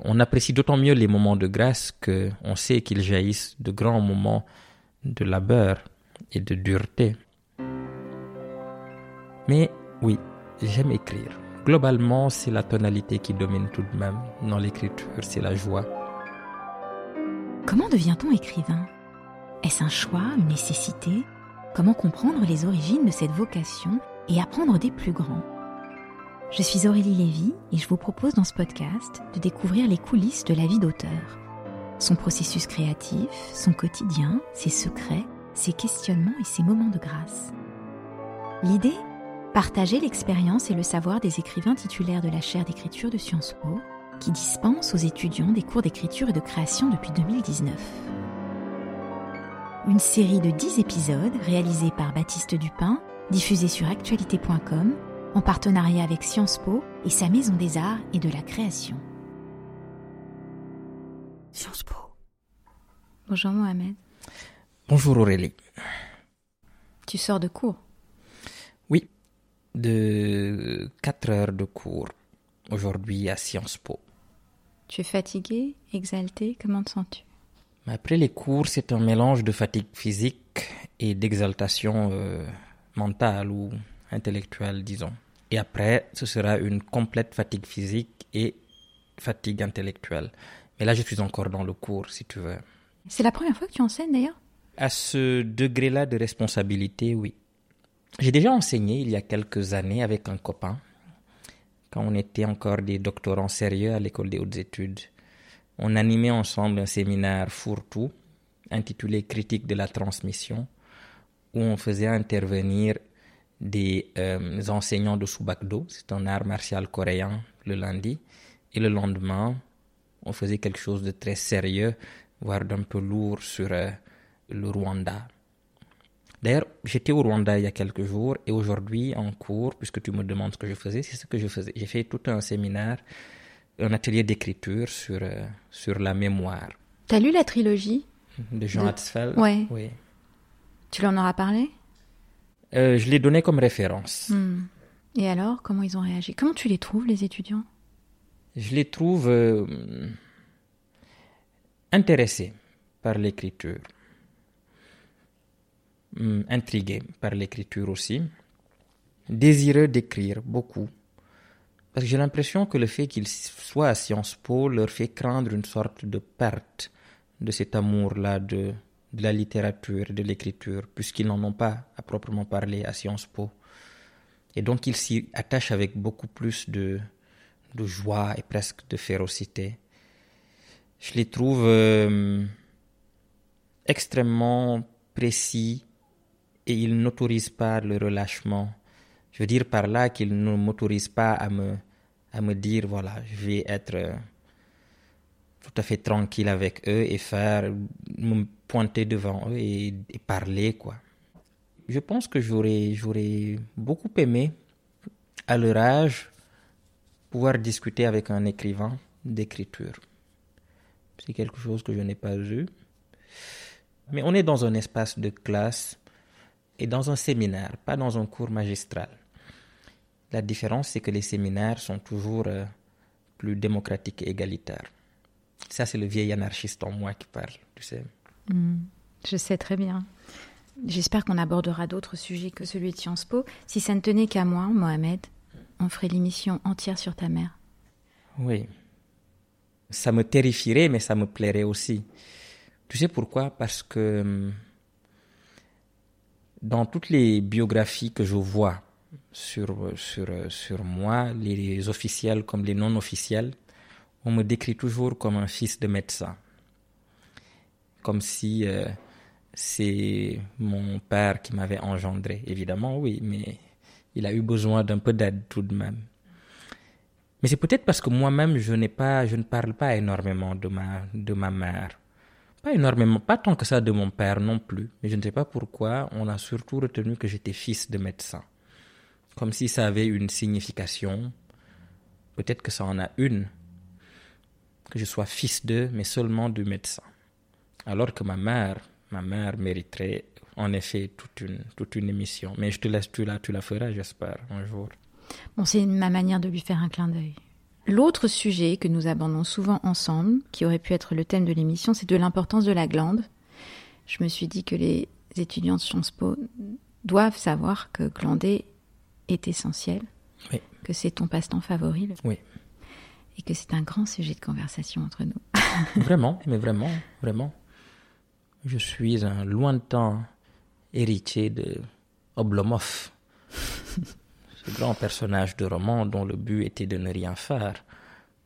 On apprécie d'autant mieux les moments de grâce que on sait qu'ils jaillissent de grands moments de labeur et de dureté. Mais oui, j'aime écrire. Globalement, c'est la tonalité qui domine tout de même. Dans l'écriture, c'est la joie. Comment devient-on écrivain? Est-ce un choix, une nécessité? Comment comprendre les origines de cette vocation et apprendre des plus grands? Je suis Aurélie Lévy et je vous propose dans ce podcast de découvrir les coulisses de la vie d'auteur. Son processus créatif, son quotidien, ses secrets, ses questionnements et ses moments de grâce. L'idée? Partager l'expérience et le savoir des écrivains titulaires de la chaire d'écriture de Sciences Po qui dispense aux étudiants des cours d'écriture et de création depuis 2019. Une série de 10 épisodes réalisés par Baptiste Dupin, diffusés sur actualité.com en partenariat avec Sciences Po et sa maison des arts et de la création. Sciences Po. Bonjour Mohamed. Bonjour Aurélie. Tu sors de cours? Oui, de 4 heures de cours aujourd'hui à Sciences Po. Tu es fatigué, exalté, comment te sens-tu? Après les cours, c'est un mélange de fatigue physique et d'exaltation euh, mentale ou intellectuelle, disons. Et après, ce sera une complète fatigue physique et fatigue intellectuelle. Mais là, je suis encore dans le cours, si tu veux. C'est la première fois que tu enseignes d'ailleurs? À ce degré-là de responsabilité, oui. J'ai déjà enseigné il y a quelques années avec un copain, quand on était encore des doctorants sérieux à l'école des hautes études. On animait ensemble un séminaire fourre-tout intitulé Critique de la transmission, où on faisait intervenir des euh, enseignants de Subakdo, c'est un art martial coréen, le lundi, et le lendemain, on faisait quelque chose de très sérieux, voire d'un peu lourd sur euh, le Rwanda. D'ailleurs, j'étais au Rwanda il y a quelques jours et aujourd'hui en cours, puisque tu me demandes ce que je faisais, c'est ce que je faisais. J'ai fait tout un séminaire, un atelier d'écriture sur, euh, sur la mémoire. T'as lu la trilogie De Jean Hatzfeld? Ouais. Oui. Tu leur en auras parlé? Euh, je l'ai donné comme référence. Hmm. Et alors, comment ils ont réagi? Comment tu les trouves, les étudiants? Je les trouve euh, intéressés par l'écriture, Hum, intrigués par l'écriture aussi, désireux d'écrire beaucoup. Parce que j'ai l'impression que le fait qu'ils soient à Sciences Po leur fait craindre une sorte de perte de cet amour-là de, de la littérature, de l'écriture, puisqu'ils n'en ont pas à proprement parler à Sciences Po. Et donc ils s'y attachent avec beaucoup plus de, joie et presque de férocité. Je les trouve euh, extrêmement précis et ils n'autorisent pas le relâchement. Je veux dire par là qu'ils ne m'autorisent pas à me, à me dire, voilà, je vais être euh, tout à fait tranquille avec eux et faire, me pointer devant eux et, parler, quoi. Je pense que j'aurais, j'aurais beaucoup aimé, à leur âge, pouvoir discuter avec un écrivain d'écriture. C'est quelque chose que je n'ai pas eu. Mais on est dans un espace de classe et dans un séminaire, pas dans un cours magistral. La différence, c'est que les séminaires sont toujours euh, plus démocratiques et égalitaires. Ça, c'est le vieil anarchiste en moi qui parle, tu sais. Hmm. Je sais très bien. J'espère qu'on abordera d'autres sujets que celui de Sciences Po. Si ça ne tenait qu'à moi, Mohamed, on ferait l'émission entière sur ta mère. Oui. Ça me terrifierait, mais ça me plairait aussi. Tu sais pourquoi? Parce que hum, dans toutes les biographies que je vois sur, sur, sur moi, les officiels comme les non officiels, on me décrit toujours comme un fils de médecin. Comme si euh, c'est mon père qui m'avait engendré. Évidemment, oui, mais il a eu besoin d'un peu d'aide tout de même. Mais c'est peut-être parce que moi-même, je pas, je ne parle pas énormément de ma, de ma mère. Pas énormément, pas tant que ça de mon père non plus. Mais je ne sais pas pourquoi, on a surtout retenu que j'étais fils de médecin. Comme si ça avait une signification. Peut-être que ça en a une. Que je sois fils d'eux, mais seulement du médecin. Alors que ma mère, ma mère mériterait en effet toute une, toute une émission. Mais je te laisse, tu la, tu la feras, j'espère, un jour. Bon, c'est ma manière de lui faire un clin d'œil. L'autre sujet que nous abordons souvent ensemble, qui aurait pu être le thème de l'émission, c'est de l'importance de la glande. Je me suis dit que les étudiants de Sciences Po doivent savoir que glander est essentiel, Oui. que c'est ton passe-temps favori le- Oui. Et que c'est un grand sujet de conversation entre nous. Vraiment, mais vraiment, vraiment. Je suis un lointain héritier de Oblomov, ce grand personnage de roman dont le but était de ne rien faire.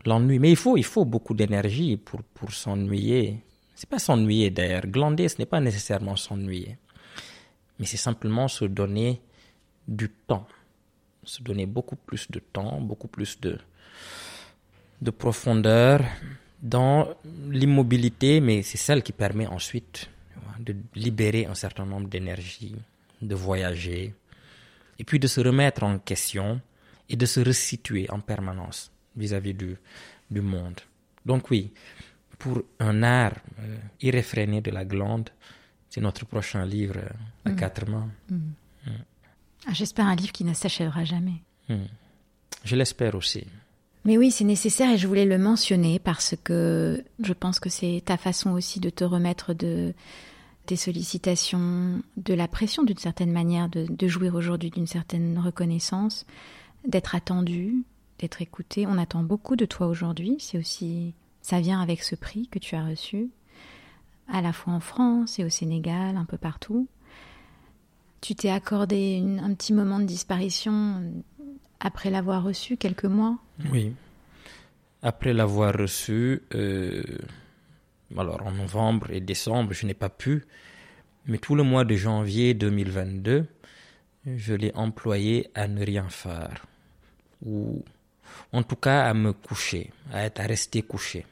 L'ennui, mais il faut, il faut beaucoup d'énergie pour, pour s'ennuyer. C'est pas s'ennuyer d'ailleurs. Glander, ce n'est pas nécessairement s'ennuyer. Mais c'est simplement se donner du temps. Se donner beaucoup plus de temps, beaucoup plus de, de profondeur dans l'immobilité, mais c'est celle qui permet ensuite de libérer un certain nombre d'énergie, de voyager, et puis de se remettre en question et de se resituer en permanence vis-à-vis du, du monde. Donc oui, pour un art euh, irréfréné de la glande, c'est notre prochain livre euh, à quatre mains. Ah, J'espère un livre qui ne s'achèvera jamais. Je l'espère aussi. Mais oui, c'est nécessaire et je voulais le mentionner parce que je pense que c'est ta façon aussi de te remettre de tes sollicitations, de la pression d'une certaine manière, de, jouir aujourd'hui d'une certaine reconnaissance, d'être attendu, d'être écouté. On attend beaucoup de toi aujourd'hui. C'est aussi, ça vient avec ce prix que tu as reçu, à la fois en France et au Sénégal, un peu partout. Tu t'es accordé un petit moment de disparition après l'avoir reçu, quelques mois. Oui. Après l'avoir reçu, euh, alors en novembre et décembre, je n'ai pas pu, mais tout le mois de janvier 2022, je l'ai employé à ne rien faire, ou en tout cas à me coucher, à, rester couché.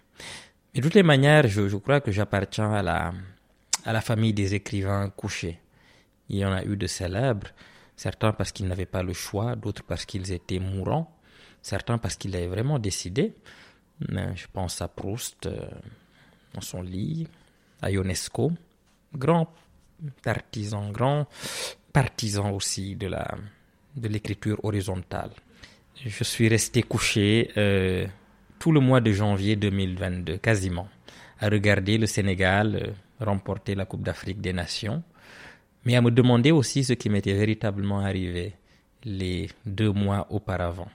Mais de toutes les manières, je, crois que j'appartiens à la famille des écrivains couchés. Il y en a eu de célèbres, certains parce qu'ils n'avaient pas le choix, d'autres parce qu'ils étaient mourants, certains parce qu'ils avaient vraiment décidé. Je pense à Proust euh, dans son lit, à Ionesco, grand artisan, grand partisan aussi de la de l'écriture horizontale. Je suis resté couché euh, tout le mois de janvier 2022, quasiment, à regarder le Sénégal euh, remporter la Coupe d'Afrique des Nations, mais à me demander aussi ce qui m'était véritablement arrivé les deux mois auparavant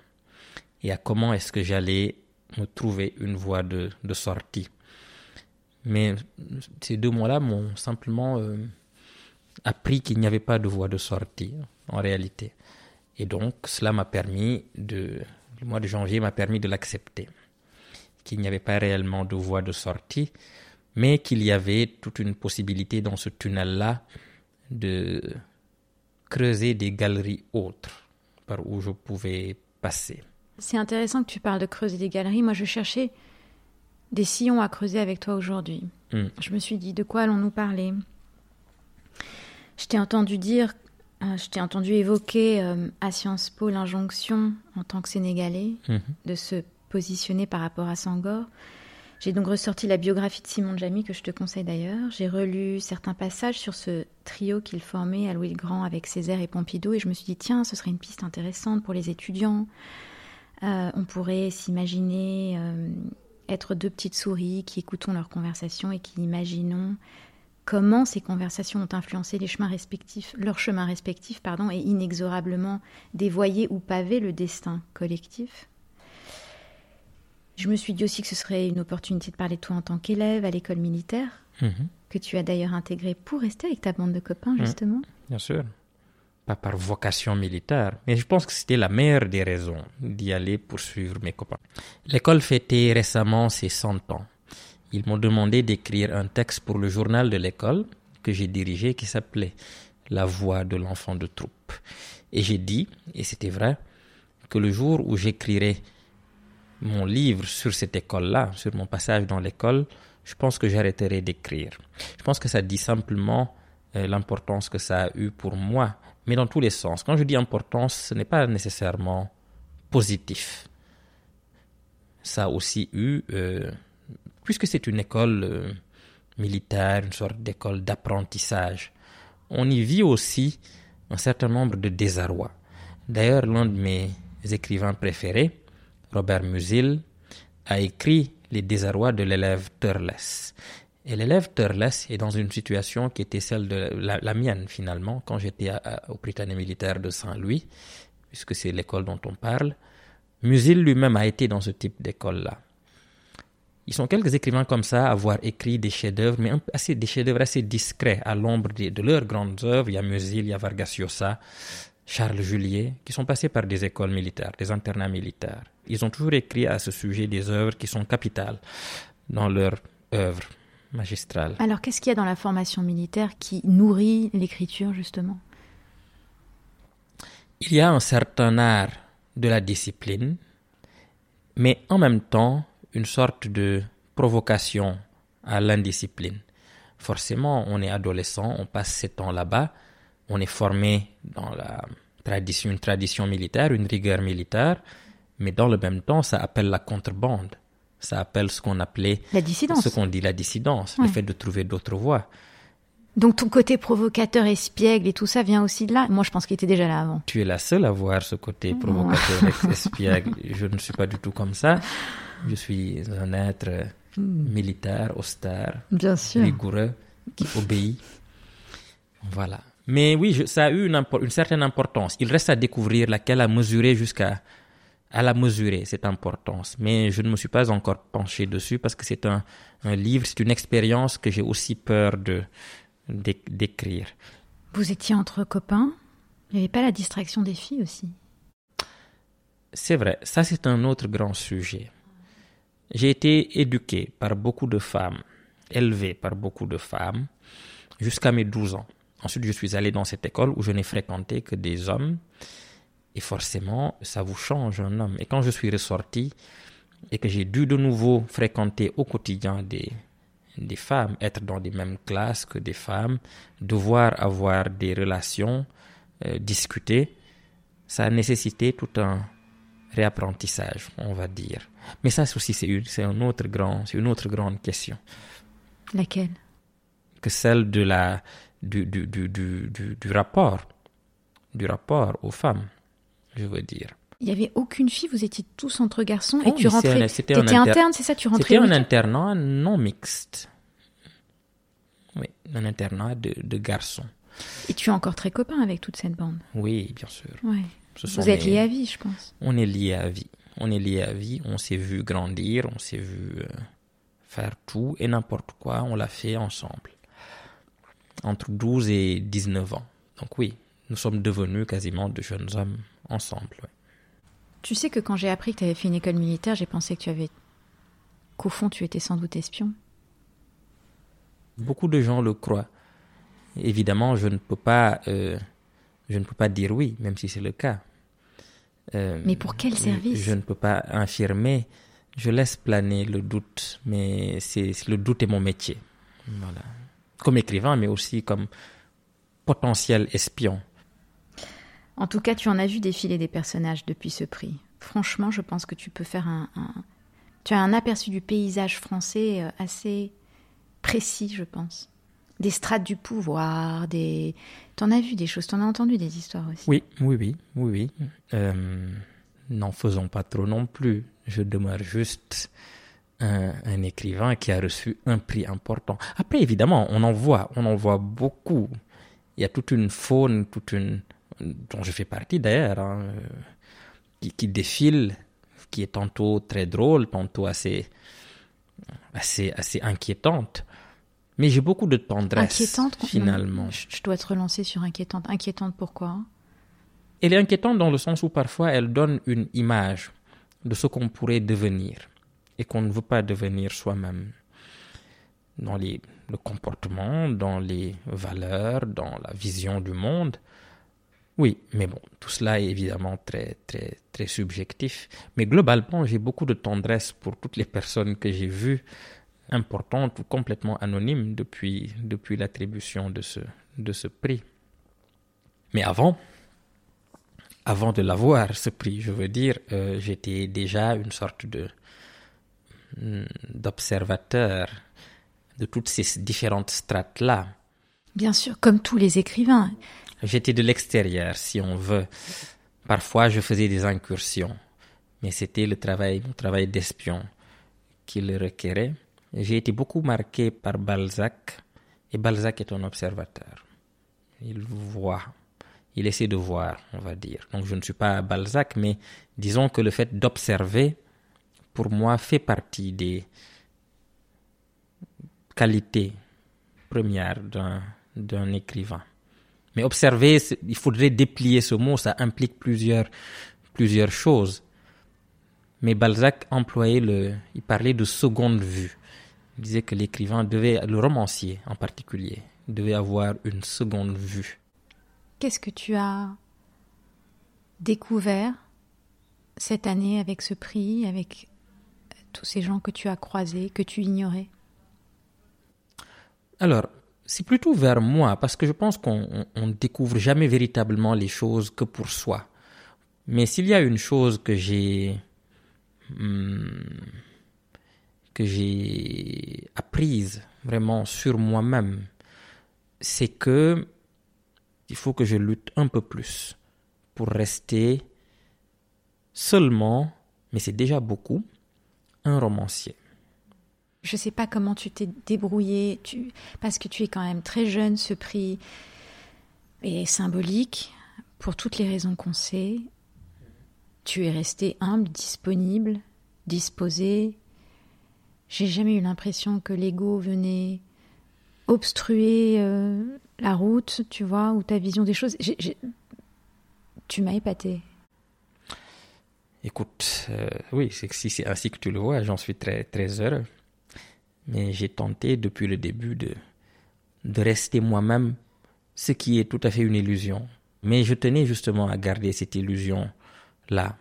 et à comment est-ce que j'allais me trouver une voie de, sortie. Mais ces deux mois-là m'ont simplement euh, appris qu'il n'y avait pas de voie de sortie en réalité. Et donc cela m'a permis de, le mois de janvier m'a permis de l'accepter, qu'il n'y avait pas réellement de voie de sortie, mais qu'il y avait toute une possibilité dans ce tunnel-là de creuser des galeries autres par où je pouvais passer. C'est intéressant que tu parles de creuser des galeries. Moi, je cherchais des sillons à creuser avec toi aujourd'hui. Mm. Je me suis dit, de quoi allons-nous parler? Je t'ai entendu dire, euh, je t'ai entendu évoquer euh, à Sciences Po l'injonction, en tant que Sénégalais, Mhm. de se positionner par rapport à Sangor. J'ai donc ressorti la biographie de Simon Jamy, que je te conseille d'ailleurs. J'ai relu certains passages sur ce trio qu'il formait à Louis le Grand avec Césaire et Pompidou, et je me suis dit, tiens, ce serait une piste intéressante pour les étudiants. Euh, on pourrait s'imaginer euh, être deux petites souris qui écoutons leurs conversations et qui imaginons comment ces conversations ont influencé les chemins respectifs, leurs chemins respectifs, pardon, et inexorablement dévoyé ou pavé le destin collectif. Je me suis dit aussi que ce serait une opportunité de parler de toi en tant qu'élève à l'école militaire, Mhm. que tu as d'ailleurs intégré pour rester avec ta bande de copains, justement. Bien sûr. Pas par vocation militaire, mais je pense que c'était la meilleure des raisons d'y aller pour suivre mes copains. L'école fêtait récemment ses 100 ans. Ils m'ont demandé d'écrire un texte pour le journal de l'école que j'ai dirigé qui s'appelait La voix de l'enfant de troupe. Et j'ai dit, et c'était vrai, que le jour où j'écrirai mon livre sur cette école-là, sur mon passage dans l'école, je pense que j'arrêterai d'écrire. Je pense que ça dit simplement euh, l'importance que ça a eu pour moi, mais dans tous les sens. Quand je dis importance, ce n'est pas nécessairement positif. Ça a aussi eu, euh, puisque c'est une école euh, militaire, une sorte d'école d'apprentissage, on y vit aussi un certain nombre de désarrois. D'ailleurs, l'un de mes écrivains préférés, Robert Musil, a écrit Les désarrois de l'élève Turles. Et l'élève Turles est dans une situation qui était celle de la, mienne finalement, quand j'étais au Britannique militaire de Saint-Louis, puisque c'est l'école dont on parle. Musil lui-même a été dans ce type d'école-là. Ils sont quelques écrivains comme ça à avoir écrit des chefs-d'œuvre, mais assez, des chefs-d'œuvre assez discrets à l'ombre de, leurs grandes œuvres. Il y a Musil, il y a Vargas Llosa, Charles Juliet, qui sont passés par des écoles militaires, des internats militaires. Ils ont toujours écrit à ce sujet des œuvres qui sont capitales dans leur œuvre magistrale. Alors, qu'est-ce qu'il y a dans la formation militaire qui nourrit l'écriture, justement? Il y a un certain art de la discipline, mais en même temps, une sorte de provocation à l'indiscipline. Forcément, on est adolescent, on passe ses temps là-bas, on est formé dans la tradition, une tradition militaire, une rigueur militaire, mais dans le même temps, ça appelle la contrebande. Ça appelle ce qu'on appelait la dissidence. Ce qu'on dit la dissidence, le fait de trouver d'autres voies. Donc ton côté provocateur, espiègle et tout ça vient aussi de là? Moi, je pense qu'il était déjà là avant. Tu es la seule à voir ce côté provocateur, espiègle. Je ne suis pas du tout comme ça. Je suis un être hmm. militaire, austère, Bien sûr. rigoureux, qui obéit. Voilà. Mais oui, ça a eu une, une, certaine importance. Il reste à découvrir laquelle a mesuré jusqu'à à la mesurer cette importance. Mais je ne me suis pas encore penché dessus parce que c'est un, un livre, c'est une expérience que j'ai aussi peur de d'écrire. Vous étiez entre copains Il n'y avait pas la distraction des filles aussi? C'est vrai, ça c'est un autre grand sujet. J'ai été éduqué par beaucoup de femmes, élevé par beaucoup de femmes, jusqu'à mes 12 ans. Ensuite, je suis allé dans cette école où je n'ai fréquenté que des hommes. Et forcément, ça vous change un homme. Et quand je suis ressorti et que j'ai dû de nouveau fréquenter au quotidien des, des femmes, être dans les mêmes classes que des femmes, devoir avoir des relations, euh, discuter, ça a nécessité tout un réapprentissage, on va dire. Mais ça aussi, c'est une, c'est un autre grand, c'est une autre grande question. Laquelle? Que celle de la, du, du, du, du, du rapport, du rapport aux femmes, je veux dire. Il n'y avait aucune fille, vous étiez tous entre garçons et oh, tu rentrais. C'était un interne, c'est ça Tu rentrais C'était un internat non mixte. Oui, un internat de, de, garçons. Et tu es encore très copain avec toute cette bande Oui, bien sûr. Ouais. Vous êtes liés à vie, je pense. On est liés à vie. On est liés à vie. On s'est vu grandir, on s'est vu euh, faire tout et n'importe quoi. On l'a fait ensemble. Entre 12 et 19 ans. Donc oui, nous sommes devenus quasiment de jeunes hommes ensemble. Tu sais que quand j'ai appris que tu avais fait une école militaire, j'ai pensé que tu avais qu'au fond tu étais sans doute espion. Beaucoup de gens le croient. Évidemment, je ne peux pas, euh, je ne peux pas dire oui, même si c'est le cas. Euh, mais pour quel service? Je ne peux pas affirmer. Je laisse planer le doute, mais c'est le doute est mon métier. Voilà. Comme écrivain, mais aussi comme potentiel espion. En tout cas, tu en as vu défiler des personnages depuis ce prix. Franchement, je pense que tu peux faire un, tu as un aperçu du paysage français euh, assez précis, je pense. Des strates du pouvoir, des. T'en as vu des choses, t'en as entendu des histoires aussi. Oui, oui, oui, oui, oui. Euh, n'en faisons pas trop non plus. Je demeure juste un, un, écrivain qui a reçu un prix important. Après, évidemment, on en voit, on en voit beaucoup. Il y a toute une faune, toute une dont je fais partie d'ailleurs, hein, qui, qui, défile, qui est tantôt très drôle, tantôt assez, assez, assez inquiétante. Mais j'ai beaucoup de tendresse. Inquiétante finalement. Je dois te relancer sur inquiétante. Inquiétante pourquoi Elle est inquiétante dans le sens où parfois elle donne une image de ce qu'on pourrait devenir et qu'on ne veut pas devenir soi-même. Dans les, le comportement, dans les valeurs, dans la vision du monde. Oui, mais bon, tout cela est évidemment très, très, très subjectif. Mais globalement, j'ai beaucoup de tendresse pour toutes les personnes que j'ai vues, importantes ou complètement anonymes depuis, depuis l'attribution de ce, de ce prix. Mais avant, avant de l'avoir, ce prix, je veux dire, euh, j'étais déjà une sorte de hmm, d'observateur de toutes ces différentes strates-là. Bien sûr, comme tous les écrivains. J'étais de l'extérieur, si on veut. Parfois, je faisais des incursions. mais c'était le travail, mon travail d'espion qui le requérait. J'ai été beaucoup marqué par Balzac, et Balzac est un observateur. Il voit, il essaie de voir, on va dire. Donc je ne suis pas Balzac, mais disons que le fait d'observer, pour moi, fait partie des qualités premières d'un écrivain. Mais observer, il faudrait déplier ce mot, ça implique plusieurs, plusieurs choses. Mais Balzac employait le, il parlait de seconde vue. Il disait que l'écrivain devait, le romancier en particulier, devait avoir une seconde vue. Qu'est-ce que tu as découvert cette année avec ce prix, avec tous ces gens que tu as croisés, que tu ignorais Alors, c'est plutôt vers moi, parce que je pense qu'on ne découvre jamais véritablement les choses que pour soi. Mais s'il y a une chose que j'ai hmm, que j'ai apprise vraiment sur moi-même, c'est que il faut que je lutte un peu plus pour rester seulement, mais c'est déjà beaucoup, un romancier. Je ne sais pas comment tu t'es débrouillé, parce que tu es quand même très jeune, ce prix est symbolique pour toutes les raisons qu'on sait. Tu es resté humble, disponible, disposé. J'ai jamais eu l'impression que l'ego venait obstruer euh, la route, tu vois, ou ta vision des choses. Tu m'as épaté. Écoute, euh, oui, si c'est ainsi que tu le vois, j'en suis très, très heureux. Mais j'ai tenté depuis le début de, de rester moi-même, ce qui est tout à fait une illusion. Mais je tenais justement à garder cette illusion-là,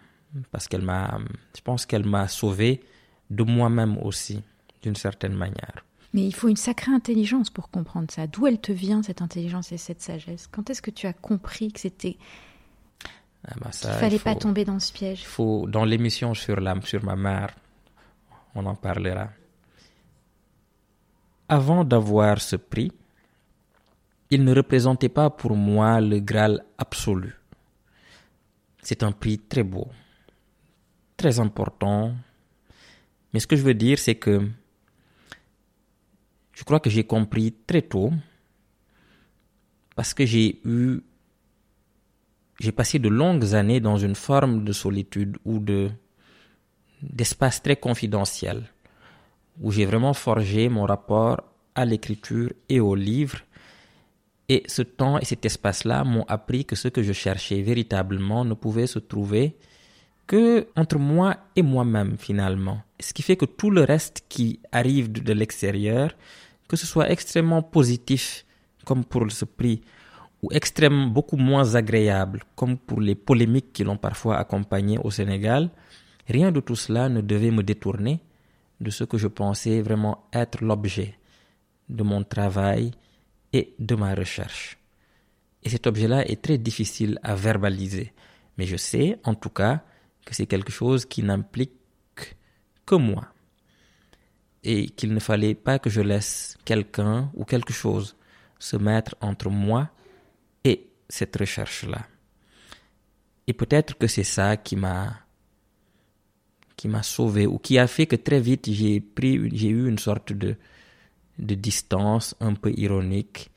parce qu'elle m'a, je pense qu'elle m'a sauvé de moi-même aussi, d'une certaine manière. Mais il faut une sacrée intelligence pour comprendre ça. D'où elle te vient, cette intelligence et cette sagesse? Quand est-ce que tu as compris que c'était ah bah Il fallait pas tomber dans ce piège. Faut, dans l'émission sur, sur ma mère, on en parlera. Avant d'avoir ce prix, il ne représentait pas pour moi le Graal absolu. C'est un prix très beau, très important. Mais ce que je veux dire, c'est que je crois que j'ai compris très tôt, parce que j'ai eu j'ai passé de longues années dans une forme de solitude ou de d'espace très confidentiel où j'ai vraiment forgé mon rapport à l'écriture et au livre et ce temps et cet espace-là m'ont appris que ce que je cherchais véritablement ne pouvait se trouver que entre moi et moi-même finalement. Ce qui fait que tout le reste qui arrive de l'extérieur, que ce soit extrêmement positif comme pour ce prix ou extrêmement beaucoup moins agréable, comme pour les polémiques qui l'ont parfois accompagné au Sénégal, rien de tout cela ne devait me détourner de ce que je pensais vraiment être l'objet de mon travail et de ma recherche. Et cet objet-là est très difficile à verbaliser, mais je sais en tout cas que c'est quelque chose qui n'implique que moi et qu'il ne fallait pas que je laisse quelqu'un ou quelque chose se mettre entre moi cette recherche-là. Et peut-être que c'est ça qui m'a qui m'a sauvé ou qui a fait que très vite j'ai pris j'ai eu une sorte de de distance un peu ironique,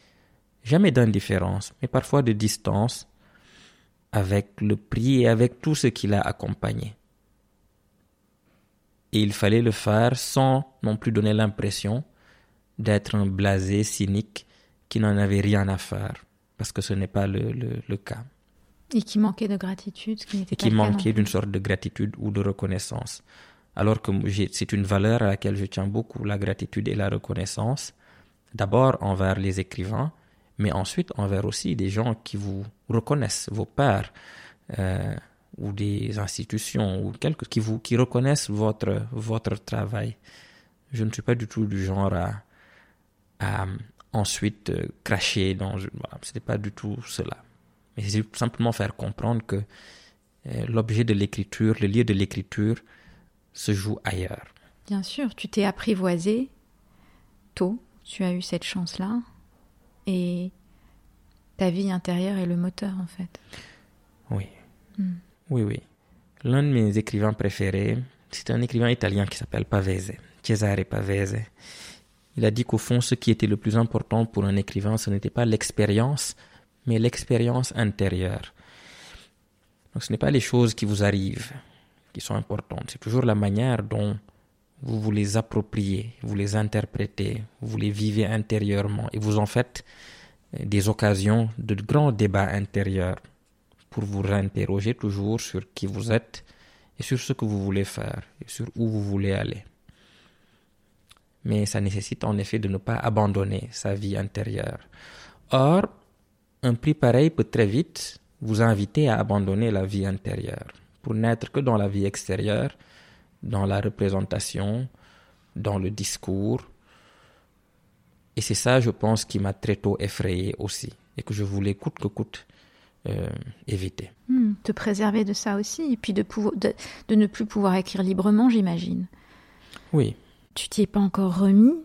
jamais d'indifférence, mais parfois de distance avec le prix et avec tout ce qui l'a accompagné. Et il fallait le faire sans non plus donner l'impression d'être un blasé cynique qui n'en avait rien à faire parce que ce n'est pas le, le, cas. Et qui manquait de gratitude, ce qui n'était qui manquait d'une sorte de gratitude ou de reconnaissance. Alors que c'est une valeur à laquelle je tiens beaucoup, la gratitude et la reconnaissance. D'abord envers les écrivains, mais ensuite envers aussi des gens qui vous reconnaissent, vos pères, euh, ou des institutions, ou quelques qui vous qui reconnaissent votre, votre travail. Je ne suis pas du tout du genre à, à, ensuite euh, cracher dans. Voilà, ce n'est pas du tout cela. Mais c'est simplement faire comprendre que euh, l'objet de l'écriture, le lieu de l'écriture, se joue ailleurs. Bien sûr, tu t'es apprivoisé tôt, tu as eu cette chance-là, et ta vie intérieure est le moteur en fait. Oui, hmm. oui, oui. l'un de mes écrivains préférés, c'est un écrivain italien qui s'appelle Pavese, Cesare Pavese. Il a dit qu'au fond, ce qui était le plus important pour un écrivain, ce n'était pas l'expérience, mais l'expérience intérieure. Donc ce n'est pas les choses qui vous arrivent qui sont importantes, c'est toujours la manière dont vous vous les appropriez, vous les interprétez, vous les vivez intérieurement et vous en faites des occasions de grands débats intérieurs pour vous réinterroger toujours sur qui vous êtes et sur ce que vous voulez faire et sur où vous voulez aller. Mais ça nécessite en effet de ne pas abandonner sa vie intérieure. Or, un prix pareil peut très vite vous inviter à abandonner la vie intérieure pour n'être que dans la vie extérieure, dans la représentation, dans le discours. Et c'est ça, je pense, qui m'a très tôt effrayé aussi et que je voulais coûte que coûte euh, éviter. Hmm, te préserver de ça aussi et puis de, de, de ne plus pouvoir écrire librement, j'imagine. Oui. Tu t'y es pas encore remis.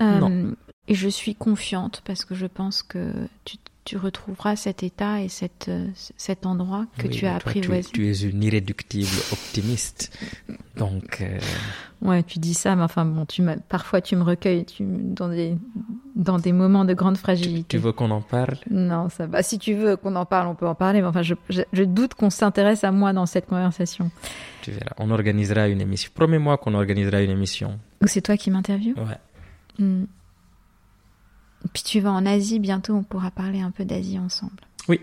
Euh, et je suis confiante parce que je pense que tu, tu retrouveras cet état et cette, euh, cet endroit que tu as apprivoisé. Tu, tu, es une irréductible optimiste. Donc. Euh... Ouais, tu dis ça, mais enfin bon, tu parfois tu me recueilles tu, dans, des, dans des moments de grande fragilité. Tu, tu veux qu'on en parle? Non, ça va. Si tu veux qu'on en parle, on peut en parler, mais enfin, je, je, je doute qu'on s'intéresse à moi dans cette conversation. Tu verras. On organisera une émission. Promets-moi qu'on organisera une émission. Ou c'est toi qui m'interviews Ouais. Hmm. Puis tu vas en Asie bientôt, on pourra parler un peu d'Asie ensemble. Oui,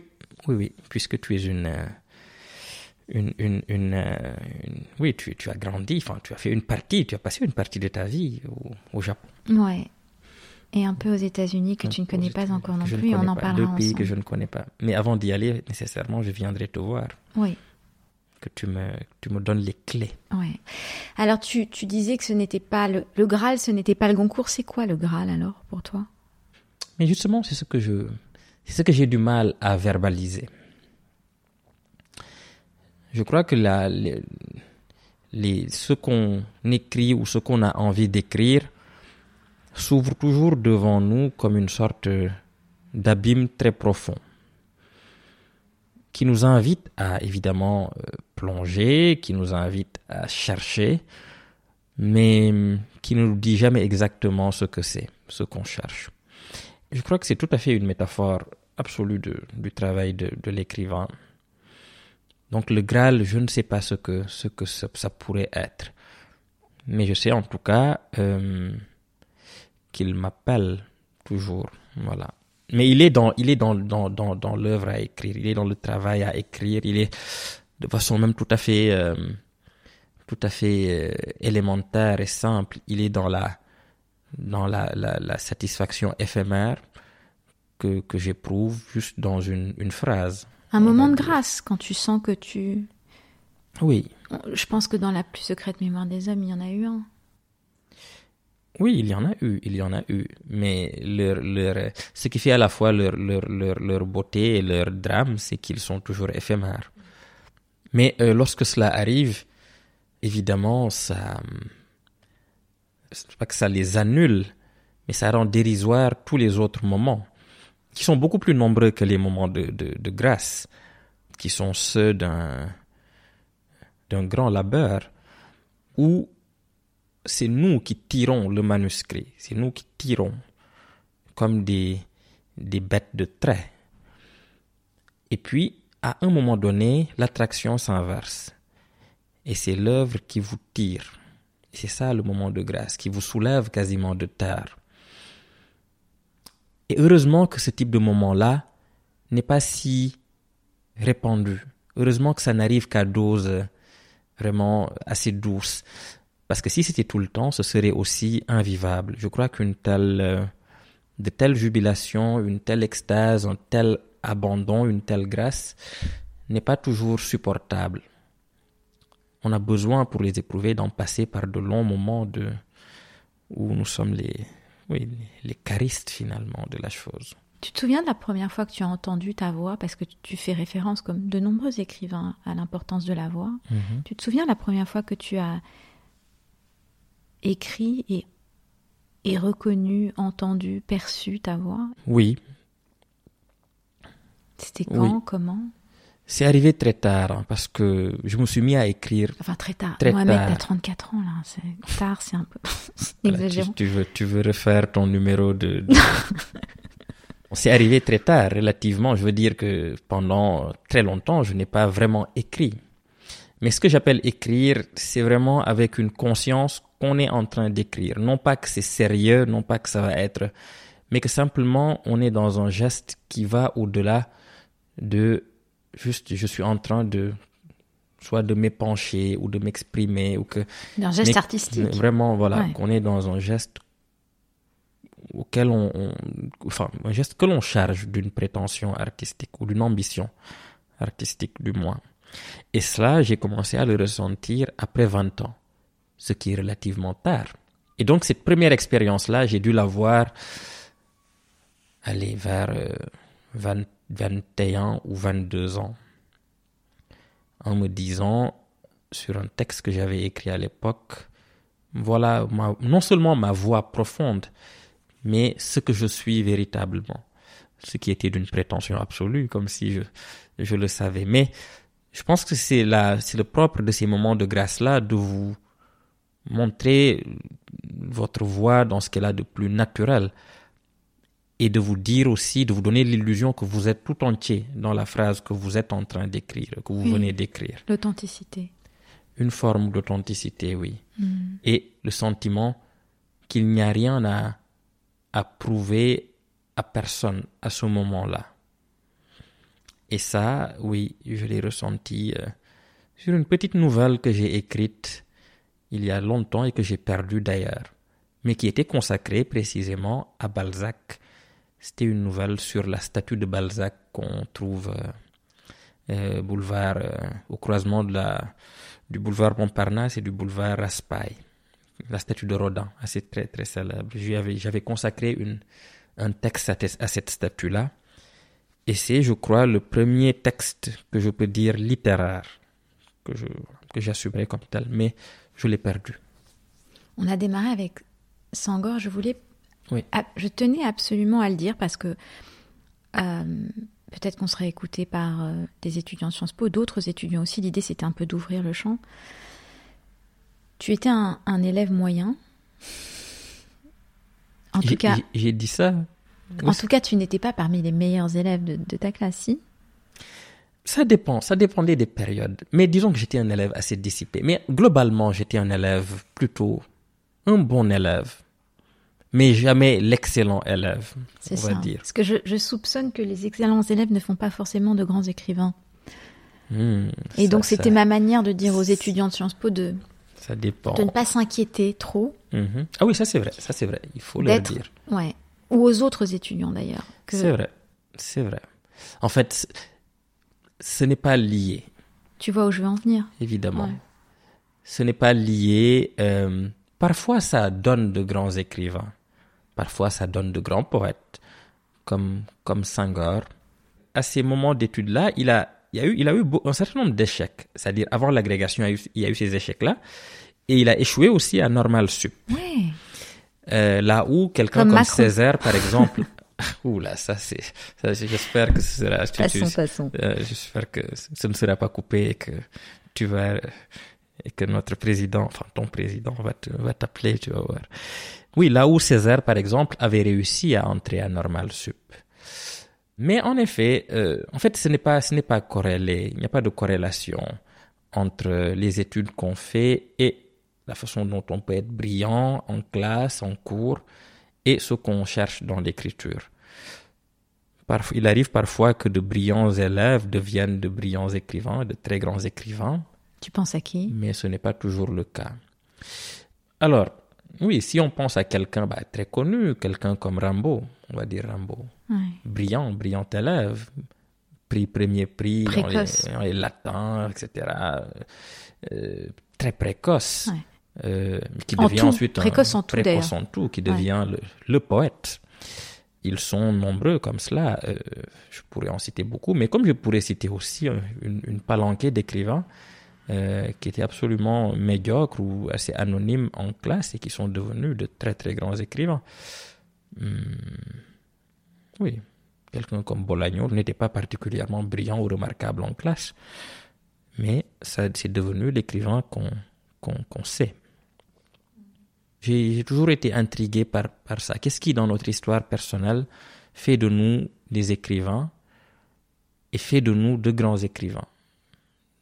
oui, oui, puisque tu es une, une, une, une, une oui, tu, tu, as grandi, enfin, tu as fait une partie, tu as passé une partie de ta vie au, au Japon. Ouais. Et un peu aux États-Unis que tu ne connais pas encore non plus, et on en parlera deux pays ensemble. que je ne connais pas. Mais avant d'y aller, nécessairement, je viendrai te voir. Oui. Que tu me, tu me donnes les clés. Ouais. Alors tu, tu disais que ce n'était pas le, le Graal, ce n'était pas le Goncourt. C'est quoi le Graal alors pour toi? Mais justement, c'est ce que je, c'est ce que j'ai du mal à verbaliser. Je crois que la, les, les, ce qu'on écrit ou ce qu'on a envie d'écrire s'ouvre toujours devant nous comme une sorte d'abîme très profond qui nous invite à évidemment plonger, qui nous invite à chercher, mais qui ne nous dit jamais exactement ce que c'est, ce qu'on cherche. Je crois que c'est tout à fait une métaphore absolue du travail de, l'écrivain. Donc le Graal, je ne sais pas ce que, ça, pourrait être. Mais je sais en tout cas euh, qu'il m'appelle toujours. Voilà. Mais il est dans, il est dans, dans, dans, dans l'œuvre à écrire, il est dans le travail à écrire, il est de façon même tout à fait, euh, tout à fait euh, élémentaire et simple. Il est dans la, dans la, la, la satisfaction éphémère que, que j'éprouve juste dans une, une phrase. Un moment de grâce quand tu sens que tu. Oui. Je pense que dans la plus secrète mémoire des hommes, il y en a eu un. Oui, il y en a eu, il y en a eu, mais leur, ce qui fait à la fois leur, leur, leur, leur beauté et leur drame, c'est qu'ils sont toujours éphémères. Mais euh, lorsque cela arrive, évidemment, ça, c'est pas que ça les annule, mais ça rend dérisoire tous les autres moments, qui sont beaucoup plus nombreux que les moments de, de, de grâce, qui sont ceux d'un, d'un grand labeur, où c'est nous qui tirons le manuscrit, c'est nous qui tirons comme des, bêtes de trait. Et puis, à un moment donné, l'attraction s'inverse. Et c'est l'œuvre qui vous tire. C'est ça le moment de grâce, qui vous soulève quasiment de terre. Et heureusement que ce type de moment-là n'est pas si répandu. Heureusement que ça n'arrive qu'à dose vraiment assez douce. Parce que si c'était tout le temps, ce serait aussi invivable. Je crois qu'une telle, de telle jubilation, une telle extase, un tel abandon, une telle grâce n'est pas toujours supportable. On a besoin pour les éprouver d'en passer par de longs moments de, où nous sommes les, oui, les charistes finalement de la chose. Tu te souviens de la première fois que tu as entendu ta voix, parce que tu fais référence, comme de nombreux écrivains, à l'importance de la voix. -hmm. Tu te souviens de la première fois que tu as écrit et, et reconnu, entendu, perçu ta voix? Oui. C'était quand? Oui. Comment? C'est arrivé très tard parce que je me suis mis à écrire. Enfin, très tard. Très Mohamed, t'as 34 ans, là. C'est tard, c'est un peu tu, exagérant. tu veux, tu veux refaire ton numéro de. de- C'est arrivé très tard, relativement. Je veux dire que pendant très longtemps, je n'ai pas vraiment écrit. Mais ce que j'appelle écrire, c'est vraiment avec une conscience qu'on est en train d'écrire. Non pas que c'est sérieux, non pas que ça va être, mais que simplement on est dans un geste qui va au-delà de juste je suis en train de soit de m'épancher ou de m'exprimer ou que Un geste mais- artistique. Vraiment, voilà, Ouais. qu'on est dans un geste auquel on, on- enfin, un geste que l'on charge d'une prétention artistique ou d'une ambition artistique du moins. Et cela, j'ai commencé à le ressentir après 20 ans, ce qui est relativement tard. Et donc, cette première expérience-là, j'ai dû l'avoir, aller vers euh, 20 21 ou 22 ans, en me disant, sur un texte que j'avais écrit à l'époque, voilà non seulement ma voix profonde, mais ce que je suis véritablement. Ce qui était d'une prétention absolue, comme si je, je le savais. Mais je pense que c'est c'est le propre de ces moments de grâce-là de vous montrer votre voix dans ce qu'elle a de plus naturel et de vous dire aussi, de vous donner l'illusion que vous êtes tout entier dans la phrase que vous êtes en train d'écrire, que vous Oui. venez d'écrire. L'authenticité. Une forme d'authenticité, oui. Hmm. Et le sentiment qu'il n'y a rien à, à prouver à personne à ce moment-là. Et ça, oui, je l'ai ressenti euh, sur une petite nouvelle que j'ai écrite il y a longtemps et que j'ai perdue d'ailleurs, mais qui était consacrée précisément à Balzac. C'était une nouvelle sur la statue de Balzac qu'on trouve euh, euh, boulevard euh, au croisement du boulevard Montparnasse et du boulevard Raspail. La statue de Rodin, assez très très célèbre. J'avais consacré un texte à, te- à cette statue-là. Et c'est, je crois, le premier texte que je peux dire littéraire que j'assumerai comme tel, mais je l'ai perdu. On a démarré avec Sangor. Je voulais. Oui. Je tenais absolument à le dire parce que euh, peut-être qu'on serait écouté par euh, des étudiants de Sciences Po, d'autres étudiants aussi. L'idée, c'était un peu d'ouvrir le champ. Tu étais un, un élève moyen. En tout cas, j'ai- j'ai dit ça. en tout cas, tu n'étais pas parmi les meilleurs élèves de, de ta classe, si? Ça dépend, ça dépendait des périodes. Mais disons que j'étais un élève assez dissipé. Mais globalement, j'étais un élève plutôt un bon élève, mais jamais l'excellent élève, on C'est va ça. dire. Parce que je, je soupçonne que les excellents élèves ne font pas forcément de grands écrivains. Hmm, Et ça- donc, ça- c'était ma manière de dire aux étudiants de Sciences Po de, Ça dépend. de ne pas s'inquiéter trop, Mhm. Ah oui, ça c'est vrai, ça c'est vrai. Il faut le dire. Ouais. Ou aux autres étudiants d'ailleurs. que- C'est vrai, c'est vrai. En fait, ce n'est pas lié, Tu vois où je veux en venir? Évidemment. Ouais. Ce n'est pas lié. euh, parfois, ça donne de grands écrivains. Parfois, ça donne de grands poètes, comme comme Senghor. À ces moments d'études-là, il a il a eu il a eu un certain nombre d'échecs. C'est-à-dire, avant l'agrégation, il y a eu, ces échecs-là, et il a échoué aussi à Normal Sup. Ouais. Euh, là où quelqu'un Comme. Césaire, par exemple, ouh là, ça c'est, j'espère que ce sera, tu- tu- Passons, passons. euh, j'espère que ce ne sera pas coupé et que tu vas, et que notre président, enfin ton président va te- va t'appeler, tu vas voir. Oui, là où Césaire, par exemple, avait réussi à entrer à Normal Sup. Mais en effet, euh, en fait, ce n'est pas, ce n'est pas corrélé. Il n'y a pas de corrélation entre les études qu'on fait et la façon dont on peut être brillant en classe, en cours, et ce qu'on cherche dans l'écriture. Il arrive parfois que de brillants élèves deviennent de brillants écrivains, de très grands écrivains, Tu penses à qui? Mais ce n'est pas toujours le cas. Alors, oui, si on pense à quelqu'un bah, très connu, quelqu'un comme Rimbaud, on va dire Ouais. brillant, brillant élève, prix premier prix dans les, Précoce. dans les latins, etc. euh, très précoce, Ouais. Euh, qui En devient tout, ensuite précoce un en tout, précoce en tout, qui devient le, le poète. Ils sont nombreux comme cela. euh, je pourrais en citer beaucoup, mais comme je pourrais citer aussi euh, une, une palanquée d'écrivains euh, qui étaient absolument médiocres ou assez anonymes en classe et qui sont devenus de très très grands écrivains. Hmm, Oui. quelqu'un comme Bolagno n'était pas particulièrement brillant ou remarquable en classe, mais c'est devenu l'écrivain qu'on qu'on sait. J'ai toujours été intrigué par, par ça. Qu'est-ce qui, dans notre histoire personnelle, fait de nous des écrivains et fait de nous de grands écrivains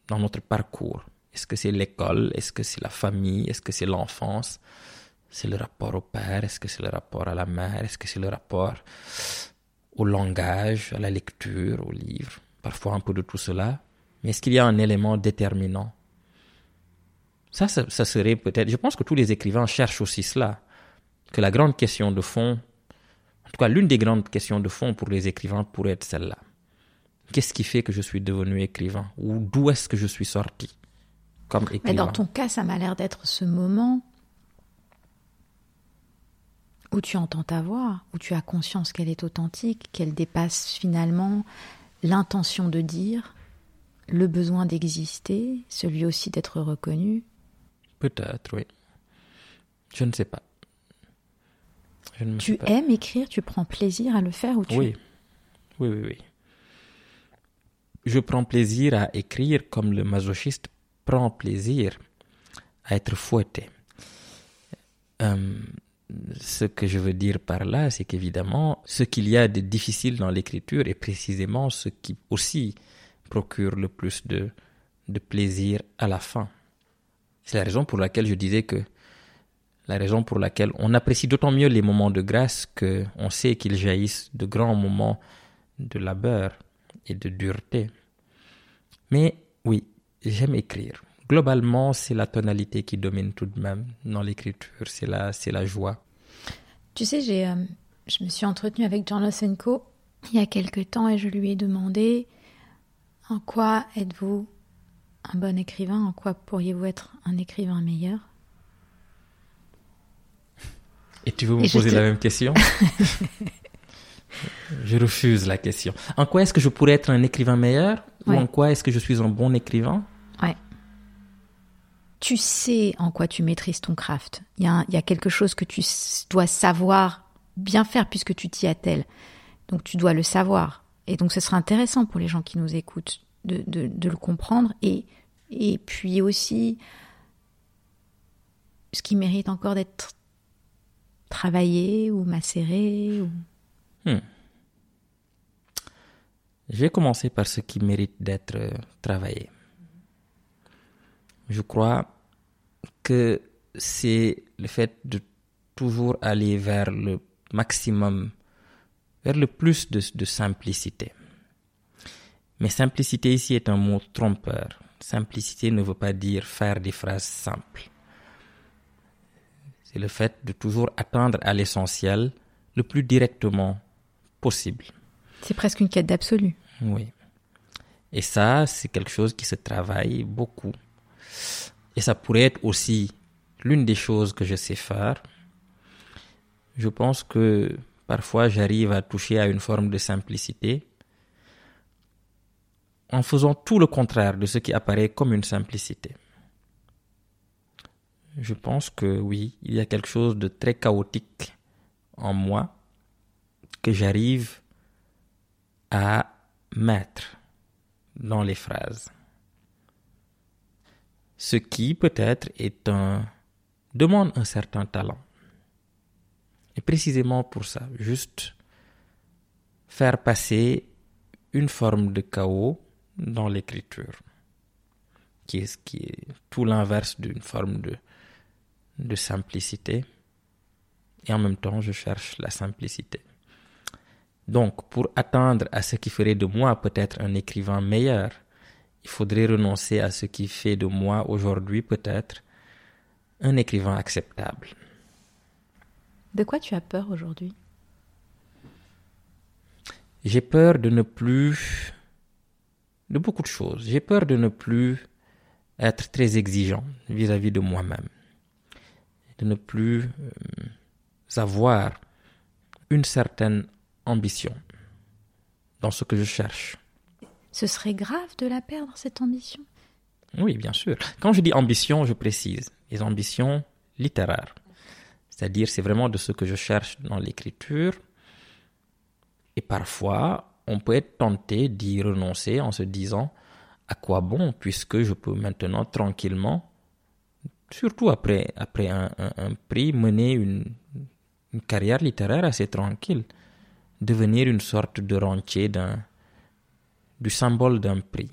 dans notre parcours? Est-ce que c'est l'école? Est-ce que c'est la famille? Est-ce que c'est l'enfance? C'est le rapport au père? Est-ce que c'est le rapport à la mère? Est-ce que c'est le rapport au langage, à la lecture, au livre? Parfois un peu de tout cela. Mais est-ce qu'il y a un élément déterminant ça, ça, ça serait peut-être... Je pense que tous les écrivains cherchent aussi cela. Que la grande question de fond, en tout cas l'une des grandes questions de fond pour les écrivains pourrait être celle-là. Qu'est-ce qui fait que je suis devenu écrivain? Ou d'où est-ce que je suis sorti comme écrivain Mais dans ton cas, ça m'a l'air d'être ce moment où tu entends ta voix, où tu as conscience qu'elle est authentique, qu'elle dépasse finalement l'intention de dire, le besoin d'exister, celui aussi d'être reconnu. Peut-être, oui. Je ne sais pas. tu aimes écrire, tu prends plaisir à le faire ou tu... Oui, oui, oui, oui je prends plaisir à écrire comme le masochiste prend plaisir à être fouetté. Euh, ce que je veux dire par là, c'est qu'évidemment, ce qu'il y a de difficile dans l'écriture est précisément ce qui aussi procure le plus de, de plaisir à la fin. C'est la raison pour laquelle je disais que la raison pour laquelle on apprécie d'autant mieux les moments de grâce que on sait qu'ils jaillissent de grands moments de labeur et de dureté. Mais oui, j'aime écrire. Globalement, c'est la tonalité qui domine tout de même dans l'écriture, c'est la, c'est la joie. Tu sais, j'ai, euh, je me suis entretenue avec John Losenko il y a quelque temps et je lui ai demandé en quoi êtes-vous un bon écrivain, en quoi pourriez-vous être un écrivain meilleur? Et tu veux me poser la même question? Je refuse la question. En quoi est-ce que je pourrais être un écrivain meilleur? Ou en quoi est-ce que je suis un bon écrivain? Ouais. Tu sais en quoi tu maîtrises ton craft. Il y, a, y a quelque chose que tu dois savoir bien faire puisque tu t'y attelles. Donc tu dois le savoir. Et donc ce sera intéressant pour les gens qui nous écoutent de, le comprendre. Et, et puis aussi, ce qui mérite encore d'être travaillé ou macéré. Ou... Hmm. Je vais commencer par ce qui mérite d'être euh, travaillé. Je crois que c'est le fait de toujours aller vers le maximum, vers le plus de, simplicité. Mais simplicité ici est un mot trompeur. Simplicité ne veut pas dire faire des phrases simples. C'est le fait de toujours attendre à l'essentiel le plus directement possible. C'est presque une quête d'absolu. Oui. Et ça, c'est quelque chose qui se travaille beaucoup. Et ça pourrait être aussi l'une des choses que je sais faire. Je pense que parfois j'arrive à toucher à une forme de simplicité en faisant tout le contraire de ce qui apparaît comme une simplicité. Je pense que oui, il y a quelque chose de très chaotique en moi que j'arrive à mettre dans les phrases. Ce qui peut-être est un demande un certain talent. Et précisément pour ça, juste faire passer une forme de chaos dans l'écriture, qui est, qui est tout l'inverse d'une forme de, de simplicité. Et en même temps, je cherche la simplicité. Donc, pour attendre à ce qui ferait de moi peut-être un écrivain meilleur, il faudrait renoncer à ce qui fait de moi aujourd'hui peut-être un écrivain acceptable. De quoi tu as peur aujourd'hui? J'ai peur de ne plus... de beaucoup de choses. J'ai peur de ne plus être très exigeant vis-à-vis de moi-même. De ne plus euh, avoir une certaine ambition dans ce que je cherche. Ce serait grave de la perdre, cette ambition? Oui, bien sûr. Quand je dis ambition, je précise les ambitions littéraires. C'est-à-dire, c'est vraiment de ce que je cherche dans l'écriture. Et parfois, on peut être tenté d'y renoncer en se disant à quoi bon, puisque je peux maintenant tranquillement, surtout après, après un, prix, mener une, une, carrière littéraire assez tranquille, devenir une sorte de rentier d'un, du symbole d'un prix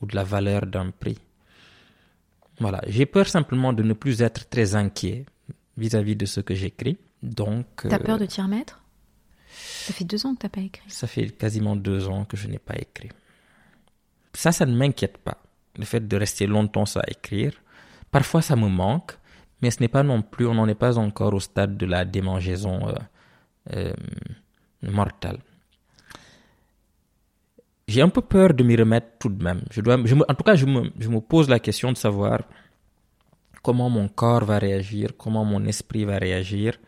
ou de la valeur d'un prix. Voilà, j'ai peur simplement de ne plus être très inquiet vis-à-vis de ce que j'écris. Donc. T'as peur de t'y remettre? Ça fait deux ans que t'as pas écrit. Ça fait quasiment deux ans que je n'ai pas écrit. Ça, ça ne m'inquiète pas. Le fait de rester longtemps sans écrire. Parfois, ça me manque, mais ce n'est pas non plus, on n'en est pas encore au stade de la démangeaison euh, euh, mortale. J'ai un peu peur de m'y remettre tout de même. Je dois, en tout cas, je me, je me pose la question de savoir comment mon corps va réagir, comment mon esprit va réagir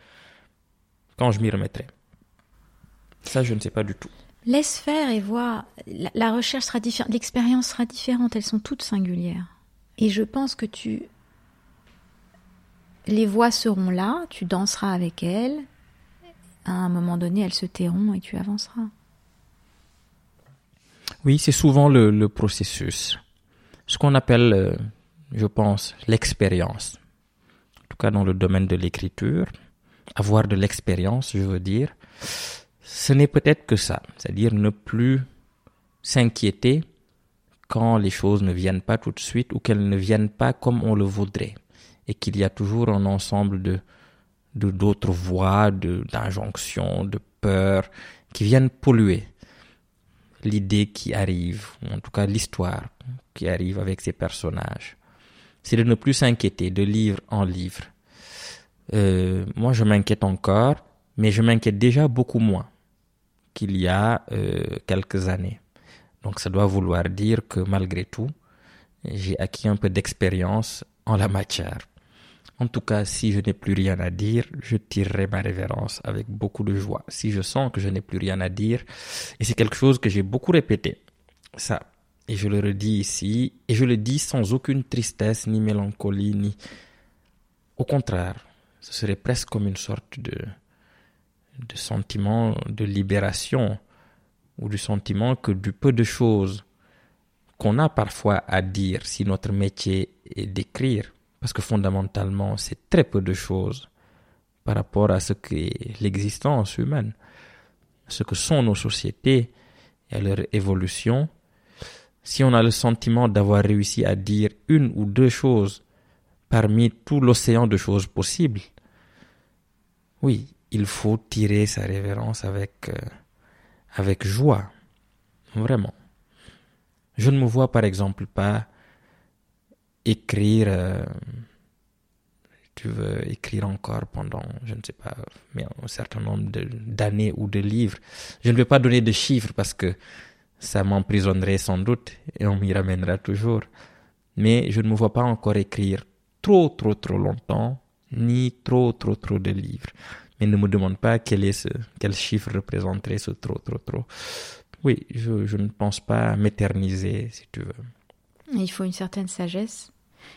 quand je m'y remettrai. Ça, je ne sais pas du tout. Laisse faire et vois. La, recherche sera différente, l'expérience sera différente. Elles sont toutes singulières. Et je pense que tu. Les voix seront là, tu danseras avec elles. À un moment donné, elles se tairont et tu avanceras. Oui, c'est souvent le, processus. Ce qu'on appelle, euh, je pense, l'expérience. En tout cas, dans le domaine de l'écriture. Avoir de l'expérience, je veux dire ce n'est peut-être que ça, c'est-à-dire ne plus s'inquiéter quand les choses ne viennent pas tout de suite ou qu'elles ne viennent pas comme on le voudrait et qu'il y a toujours un ensemble de d'autres voix, d'injonctions, de, peurs qui viennent polluer l'idée qui arrive, en tout cas l'histoire qui arrive avec ces personnages. C'est de ne plus s'inquiéter de livre en livre. Euh, moi, je m'inquiète encore, mais je m'inquiète déjà beaucoup moins qu'il y a euh, quelques années. Donc ça doit vouloir dire que malgré tout, j'ai acquis un peu d'expérience en la matière. En tout cas, si je n'ai plus rien à dire, je tirerai ma révérence avec beaucoup de joie. Si je sens que je n'ai plus rien à dire, et c'est quelque chose que j'ai beaucoup répété, ça, et je le redis ici, et je le dis sans aucune tristesse, ni mélancolie, ni... Au contraire, ce serait presque comme une sorte de, de sentiment de libération ou du sentiment que du peu de choses qu'on a parfois à dire si notre métier est d'écrire, parce que fondamentalement c'est très peu de choses par rapport à ce qu'est l'existence humaine, ce que sont nos sociétés et à leur évolution, si on a le sentiment d'avoir réussi à dire une ou deux choses parmi tout l'océan de choses possibles, oui, il faut tirer sa révérence avec, euh, avec joie. Vraiment. Je ne me vois par exemple pas écrire, euh, tu veux écrire encore pendant, je ne sais pas, mais un certain nombre d'années ou de livres. Je ne vais pas donner de chiffres parce que ça m'emprisonnerait sans doute et on m'y ramènera toujours. Mais je ne me vois pas encore écrire trop, trop, trop longtemps, ni trop, trop, trop de livres mais ne me demande pas quel, est ce, quel chiffre représenterait ce trop, trop, trop. Oui, je, je ne pense pas m'éterniser, si tu veux. Il faut une certaine sagesse.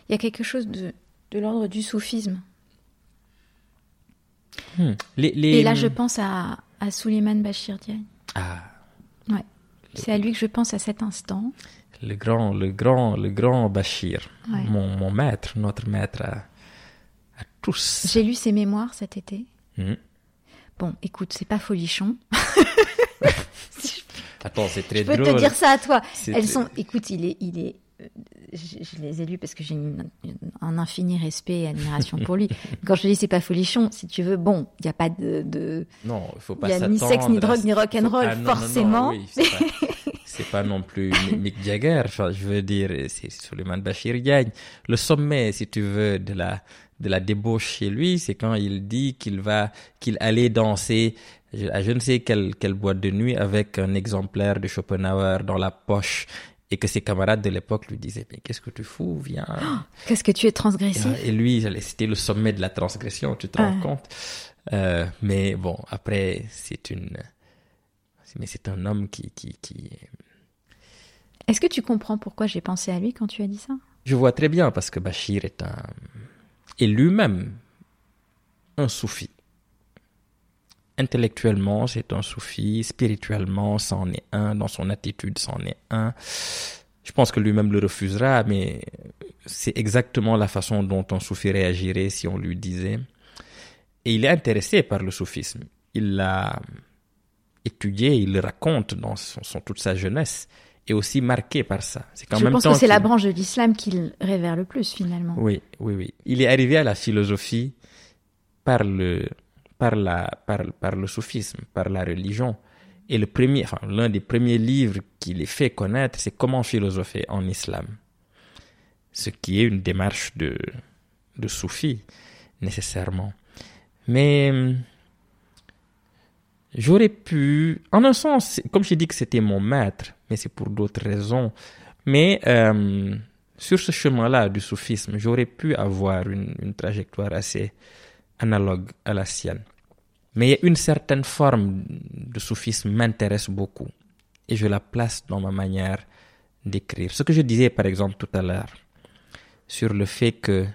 Il y a quelque chose de, de l'ordre du soufisme. Hmm. Et là, je pense à, à Souleymane Bachir Diagne. Ah. Ouais. C'est à lui que je pense à cet instant. Le grand, le grand, le grand Bachir. Mon, mon, maître, notre maître à, à tous. J'ai lu ses mémoires cet été. Hmm. Bon, écoute, c'est pas folichon. Attends, c'est très je peux te dire ça à toi. Elles sont. Écoute, il est, il est. Euh, je, les ai lues parce que j'ai un infini respect et admiration pour lui. Quand je dis c'est pas folichon, si tu veux, bon, il n'y a pas de, Non, il faut pas Il y a ni sexe, ni drogue, ni rock and roll, forcément. c'est pas, non plus Mick Jagger. Enfin, je veux dire, c'est Suleiman Bachir gagne. Le sommet, si tu veux, de la de la débauche chez lui, c'est quand il dit qu'il va, qu'il allait danser à je ne sais quelle, quelle boîte de nuit avec un exemplaire de Schopenhauer dans la poche et que ses camarades de l'époque lui disaient mais qu'est-ce que tu fous viens oh, qu'est-ce que tu es transgressif et lui c'était le sommet de la transgression tu te rends compte euh, mais bon après c'est une mais c'est un homme qui qui, qui... est-ce que tu comprends pourquoi j'ai pensé à lui quand tu as dit ça? Je vois très bien parce que Bachir est un est lui-même un soufi. intellectuellement, c'est un soufi, spirituellement, c'en est un, dans son attitude, c'en est un. Je pense que lui-même le refusera, mais c'est exactement la façon dont un soufi réagirait si on lui disait. Et il est intéressé par le soufisme. Il l'a étudié, il le raconte dans son, toute sa jeunesse, et aussi marqué par ça. C'est Je pense que c'est la branche de l'islam qu'il révère le plus finalement. Oui, oui, oui. Il est arrivé à la philosophie par le, par la, par, par le soufisme, par la religion. Et le premier, enfin, l'un des premiers livres qu'il ait fait connaître, c'est Comment philosopher en islam. Ce qui est une démarche de, de soufi, nécessairement. Mais, j'aurais pu, en un sens, comme j'ai dit que c'était mon maître, mais c'est pour d'autres raisons. Mais, euh, sur ce chemin-là du soufisme, j'aurais pu avoir une, une trajectoire assez analogue à la sienne. Mais une certaine forme de soufisme m'intéresse beaucoup et je la place dans ma manière d'écrire. Ce que je disais par exemple tout à l'heure sur le fait que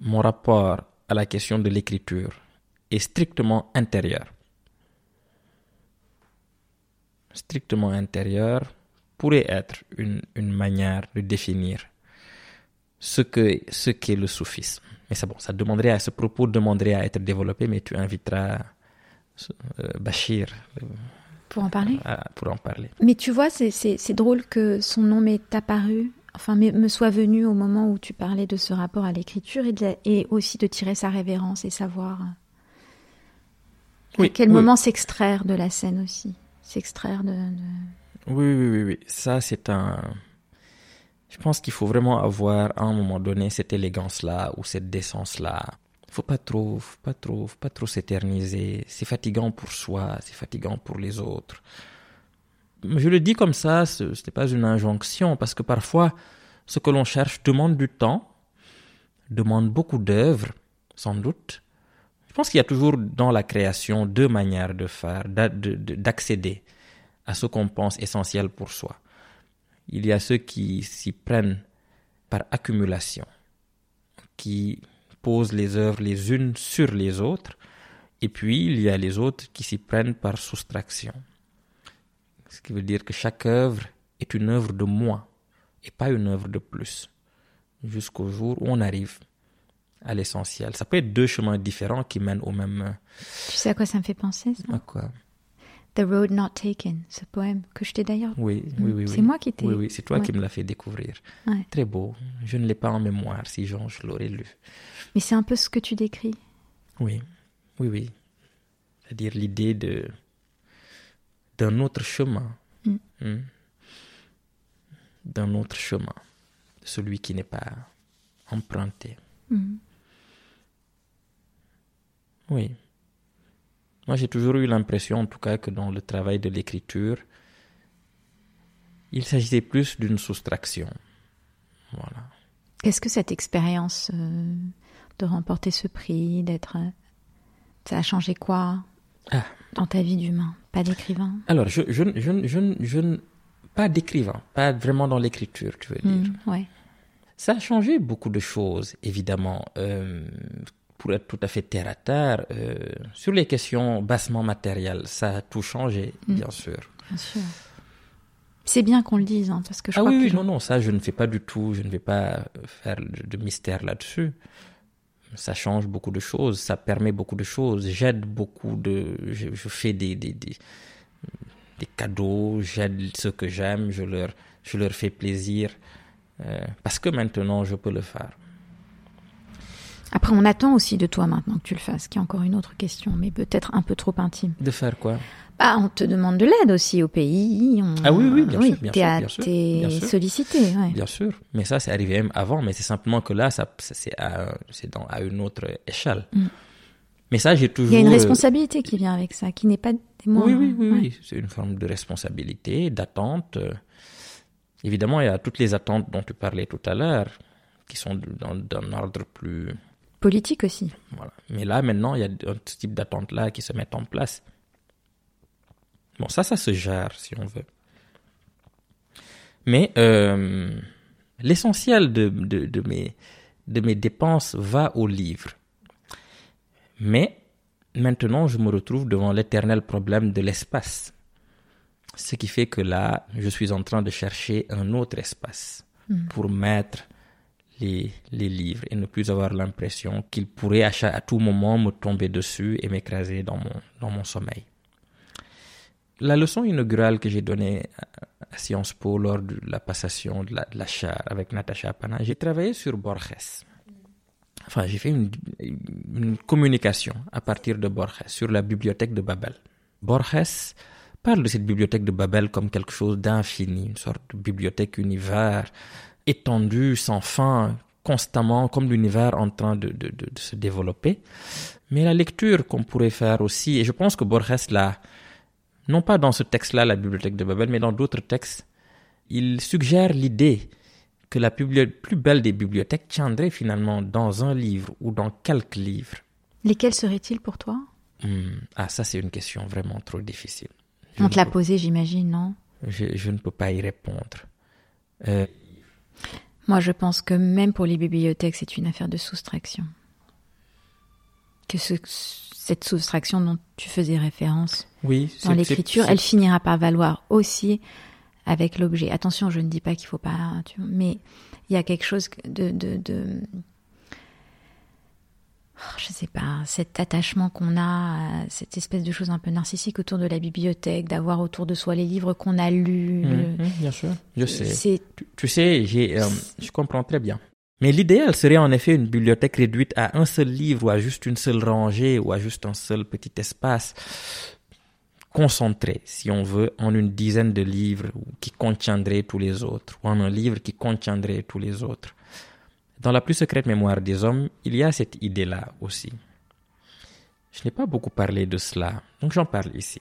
mon rapport à la question de l'écriture est strictement intérieur. Strictement intérieur pourrait être une, une manière de définir ce que ce qu'est le soufisme. Mais ça, bon, ça demanderait à ce propos demanderait à être développé, mais tu inviteras euh, Bachir. Euh, pour en parler Pour en parler. Mais tu vois, c'est drôle que son nom m'est apparu, enfin, me soit venu au moment où tu parlais de ce rapport à l'écriture et, et, aussi de tirer sa révérence et savoir oui, à quel moment s'extraire de la scène aussi? S'extraire de, de... Oui, oui, oui, oui. Ça, c'est un je pense qu'il faut vraiment avoir à un moment donné cette élégance-là ou cette décence-là. Faut pas trop, faut pas trop, faut pas trop s'éterniser. C'est fatigant pour soi, c'est fatigant pour les autres. Je le dis comme ça, ce n'est pas une injonction parce que parfois, ce que l'on cherche demande du temps, demande beaucoup d'œuvres, sans doute. Pense qu'il y a toujours dans la création deux manières de faire, d'accéder à ce qu'on pense essentiel pour soi. Il y a ceux qui s'y prennent par accumulation, qui posent les œuvres les unes sur les autres, et puis il y a les autres qui s'y prennent par soustraction. Ce qui veut dire que chaque œuvre est une œuvre de moins et pas une œuvre de plus, jusqu'au jour où on arrive à l'essentiel. Ça peut être deux chemins différents qui mènent au même. Tu sais à quoi ça me fait penser ça? À quoi? The Road Not Taken, ce poème que je t'ai d'ailleurs. Oui, oui, oui. C'est moi qui t'ai. Oui, oui, c'est toi qui me l'as fait découvrir. Très beau. Je ne l'ai pas en mémoire, si je l'aurais lu. Mais c'est un peu ce que tu décris. Oui, oui, oui. C'est-à-dire l'idée de d'un autre chemin, mm. hmm? d'un autre chemin, celui qui n'est pas emprunté. Mm. Oui. Moi, j'ai toujours eu l'impression, en tout cas, que dans le travail de l'écriture, il s'agissait plus d'une soustraction. Voilà. Est-ce que cette expérience euh, de remporter ce prix, d'être, euh, ça a changé quoi ah. dans ta vie d'humain, pas d'écrivain? Alors, je, je, je, je, je pas d'écrivain, pas vraiment dans l'écriture, tu veux dire. Mmh, ouais. Ça a changé beaucoup de choses, évidemment. Euh, pour être tout à fait terre à terre, euh, sur les questions bassement matérielles, ça a tout changé, mm. bien sûr. Bien sûr. C'est bien qu'on le dise, hein, parce que je ah crois oui, que... non, non, ça je ne fais pas du tout, je ne vais pas faire de mystère là-dessus. Ça change beaucoup de choses, ça permet beaucoup de choses, j'aide beaucoup de... Je, fais des, des, des, des cadeaux, j'aide ceux que j'aime, je leur, je leur fais plaisir, euh, parce que maintenant je peux le faire. Après, on attend aussi de toi maintenant que tu le fasses, qui est encore une autre question, mais peut-être un peu trop intime. De faire quoi? Bah, on te demande de l'aide aussi au pays. Ah oui, oui, bien sûr. Bien sûr, bien sûr, sollicité. Ouais. Bien sûr. Mais ça, c'est arrivé même avant, mais c'est simplement que là, ça, c'est à, à une autre échelle. Mm. Mais ça, j'ai toujours. Il y a une responsabilité qui vient avec ça, qui n'est pas des Oui, oui, oui, oui. C'est une forme de responsabilité, d'attente. Évidemment, il y a toutes les attentes dont tu parlais tout à l'heure, qui sont d'un ordre plus politique aussi. Voilà. Mais là, maintenant, il y a un type d'attente-là qui se met en place. Bon, ça, ça se gère, si on veut. Mais euh, l'essentiel de, de, mes, de mes dépenses va au livre. Mais maintenant, je me retrouve devant l'éternel problème de l'espace. Ce qui fait que là, je suis en train de chercher un autre espace Hmm. pour mettre les, livres et ne plus avoir l'impression qu'ils pourraient à, tout moment me tomber dessus et m'écraser dans mon, dans mon sommeil. La leçon inaugurale que j'ai donnée à Sciences Po lors de la passation de la, avec Natacha Pana, j'ai travaillé sur Borges. Enfin, j'ai fait une, une communication à partir de Borges sur la bibliothèque de Babel. Borges parle de cette bibliothèque de Babel comme quelque chose d'infini, une sorte de bibliothèque univers étendue, sans fin, constamment, comme l'univers en train de, de, de, de se développer. Mais la lecture qu'on pourrait faire aussi, et je pense que Borges l'a, non pas dans ce texte-là, la bibliothèque de Babel, mais dans d'autres textes, il suggère l'idée que la plus belle des bibliothèques tiendrait finalement dans un livre ou dans quelques livres. Lesquels seraient-ils pour toi? Hmm, Ah, ça c'est une question vraiment trop difficile. Je On te l'a peux- posé, j'imagine, non? Je, je ne peux pas y répondre. Euh, Moi, je pense que même pour les bibliothèques, c'est une affaire de soustraction. Que ce- cette soustraction dont tu faisais référence oui, dans l'écriture, elle finira par valoir aussi avec l'objet. Attention, je ne dis pas qu'il faut pas, tu vois, mais il y a quelque chose de, de, de je sais pas, cet attachement qu'on a, cette espèce de chose un peu narcissique autour de la bibliothèque, d'avoir autour de soi les livres qu'on a lus. Mhm, le- bien sûr, je sais. C'est Tu, tu sais, j'ai, euh, je comprends très bien. Mais l'idéal serait en effet une bibliothèque réduite à un seul livre ou à juste une seule rangée ou à juste un seul petit espace concentré, si on veut, en une dizaine de livres qui contiendraient tous les autres ou en un livre qui contiendrait tous les autres. Dans la plus secrète mémoire des hommes, il y a cette idée-là aussi. Je n'ai pas beaucoup parlé de cela, donc j'en parle ici.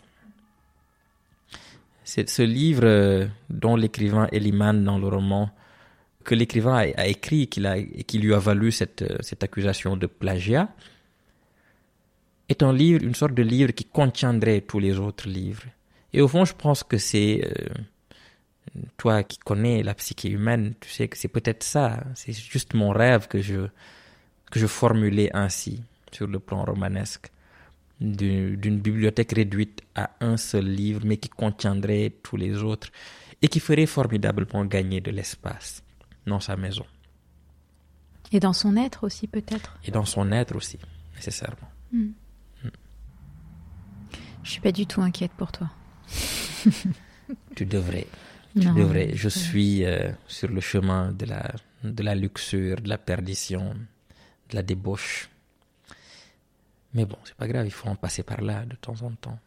C'est ce livre euh, dont l'écrivain Eliman dans le roman que l'écrivain a, écrit et qui lui a valu cette, euh, cette accusation de plagiat est un livre, une sorte de livre qui contiendrait tous les autres livres. Et au fond, je pense que c'est euh, toi qui connais la psyché humaine, tu sais que c'est peut-être ça. C'est juste mon rêve que je que je formulais ainsi sur le plan romanesque d'une bibliothèque réduite à un seul livre, mais qui contiendrait tous les autres et qui ferait formidablement gagner de l'espace dans sa maison et dans son être aussi peut-être? et dans son être aussi, nécessairement. Je suis pas du tout inquiète pour toi. Tu devrais, Je suis euh, sur le chemin de la, de la luxure, de la perdition, de la débauche. Mais bon, c'est pas grave, il faut en passer par là de temps en temps.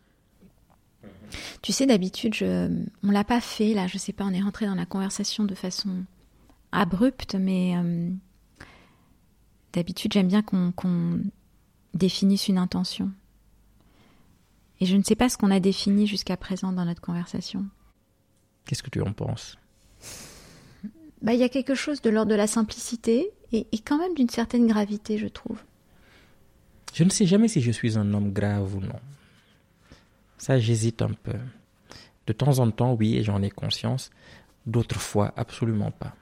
Tu sais, d'habitude, je... on l'a pas fait, là, je sais pas, on est rentré dans la conversation de façon abrupte, mais euh, d'habitude, j'aime bien qu'on qu'on définisse une intention. Et je ne sais pas ce qu'on a défini jusqu'à présent dans notre conversation. Qu'est-ce que tu en penses? Bah, il y a quelque chose de l'ordre de la simplicité et, et quand même d'une certaine gravité, je trouve. Je ne sais jamais si je suis un homme grave ou non. Ça, j'hésite un peu. De temps en temps, oui, et j'en ai conscience. D'autres fois, absolument pas.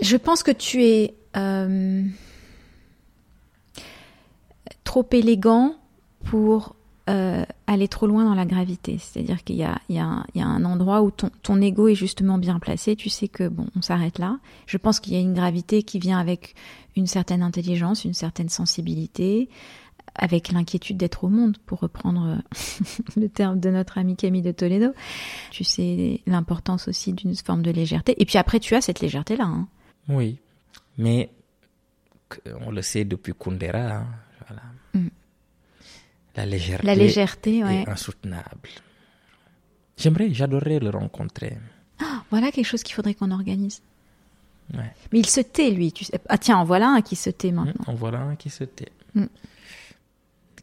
Je pense que tu es euh, trop élégant pour euh, aller trop loin dans la gravité. C'est-à-dire qu'il y y, y a un endroit où ton, ton ego est justement bien placé. Tu sais que bon, on s'arrête là. Je pense qu'il y a une gravité qui vient avec une certaine intelligence, une certaine sensibilité, avec l'inquiétude d'être au monde, pour reprendre euh, le terme de notre ami Camille de Toledo. Tu sais l'importance aussi d'une forme de légèreté. Et puis après, tu as cette légèreté-là. hein. Oui, mais on le sait depuis Kundera. hein. La légèreté, La légèreté, ouais. est insoutenable. J'aimerais, j'adorerais le rencontrer. Voilà quelque chose qu'il faudrait qu'on organise. Ouais. Mais il se tait, lui. Tu sais. Ah tiens, en voilà un qui se tait maintenant. En voilà un qui se tait. Mm.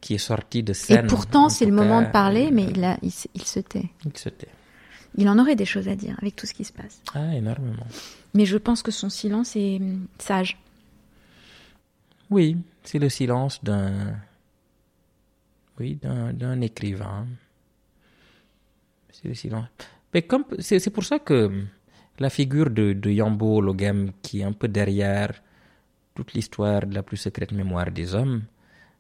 Qui est sorti de Et scène. pourtant, en c'est le moment de parler, euh, mais il, a, il, se- il se tait. Il se tait. Il en aurait des choses à dire avec tout ce qui se passe. Ah, énormément. Mais je pense que son silence est hum, sage. Oui, c'est le silence d'un. Oui, d'un écrivain. C'est le silence. Mais comme c'est pour ça que la figure de, de Yambo Logem, qui est un peu derrière toute l'histoire de la plus secrète mémoire des hommes,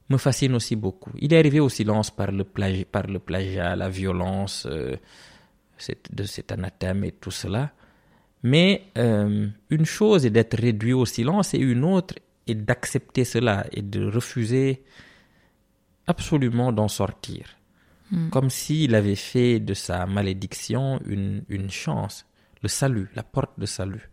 me fascine aussi beaucoup. Il est arrivé au silence par le plagiat, par le plagiat la violence euh, de cet anathème et tout cela. Mais euh, une chose est d'être réduit au silence et une autre est d'accepter cela et de refuser absolument d'en sortir. Hmm. Comme s'il avait fait de sa malédiction une, une chance, le salut, la porte de salut.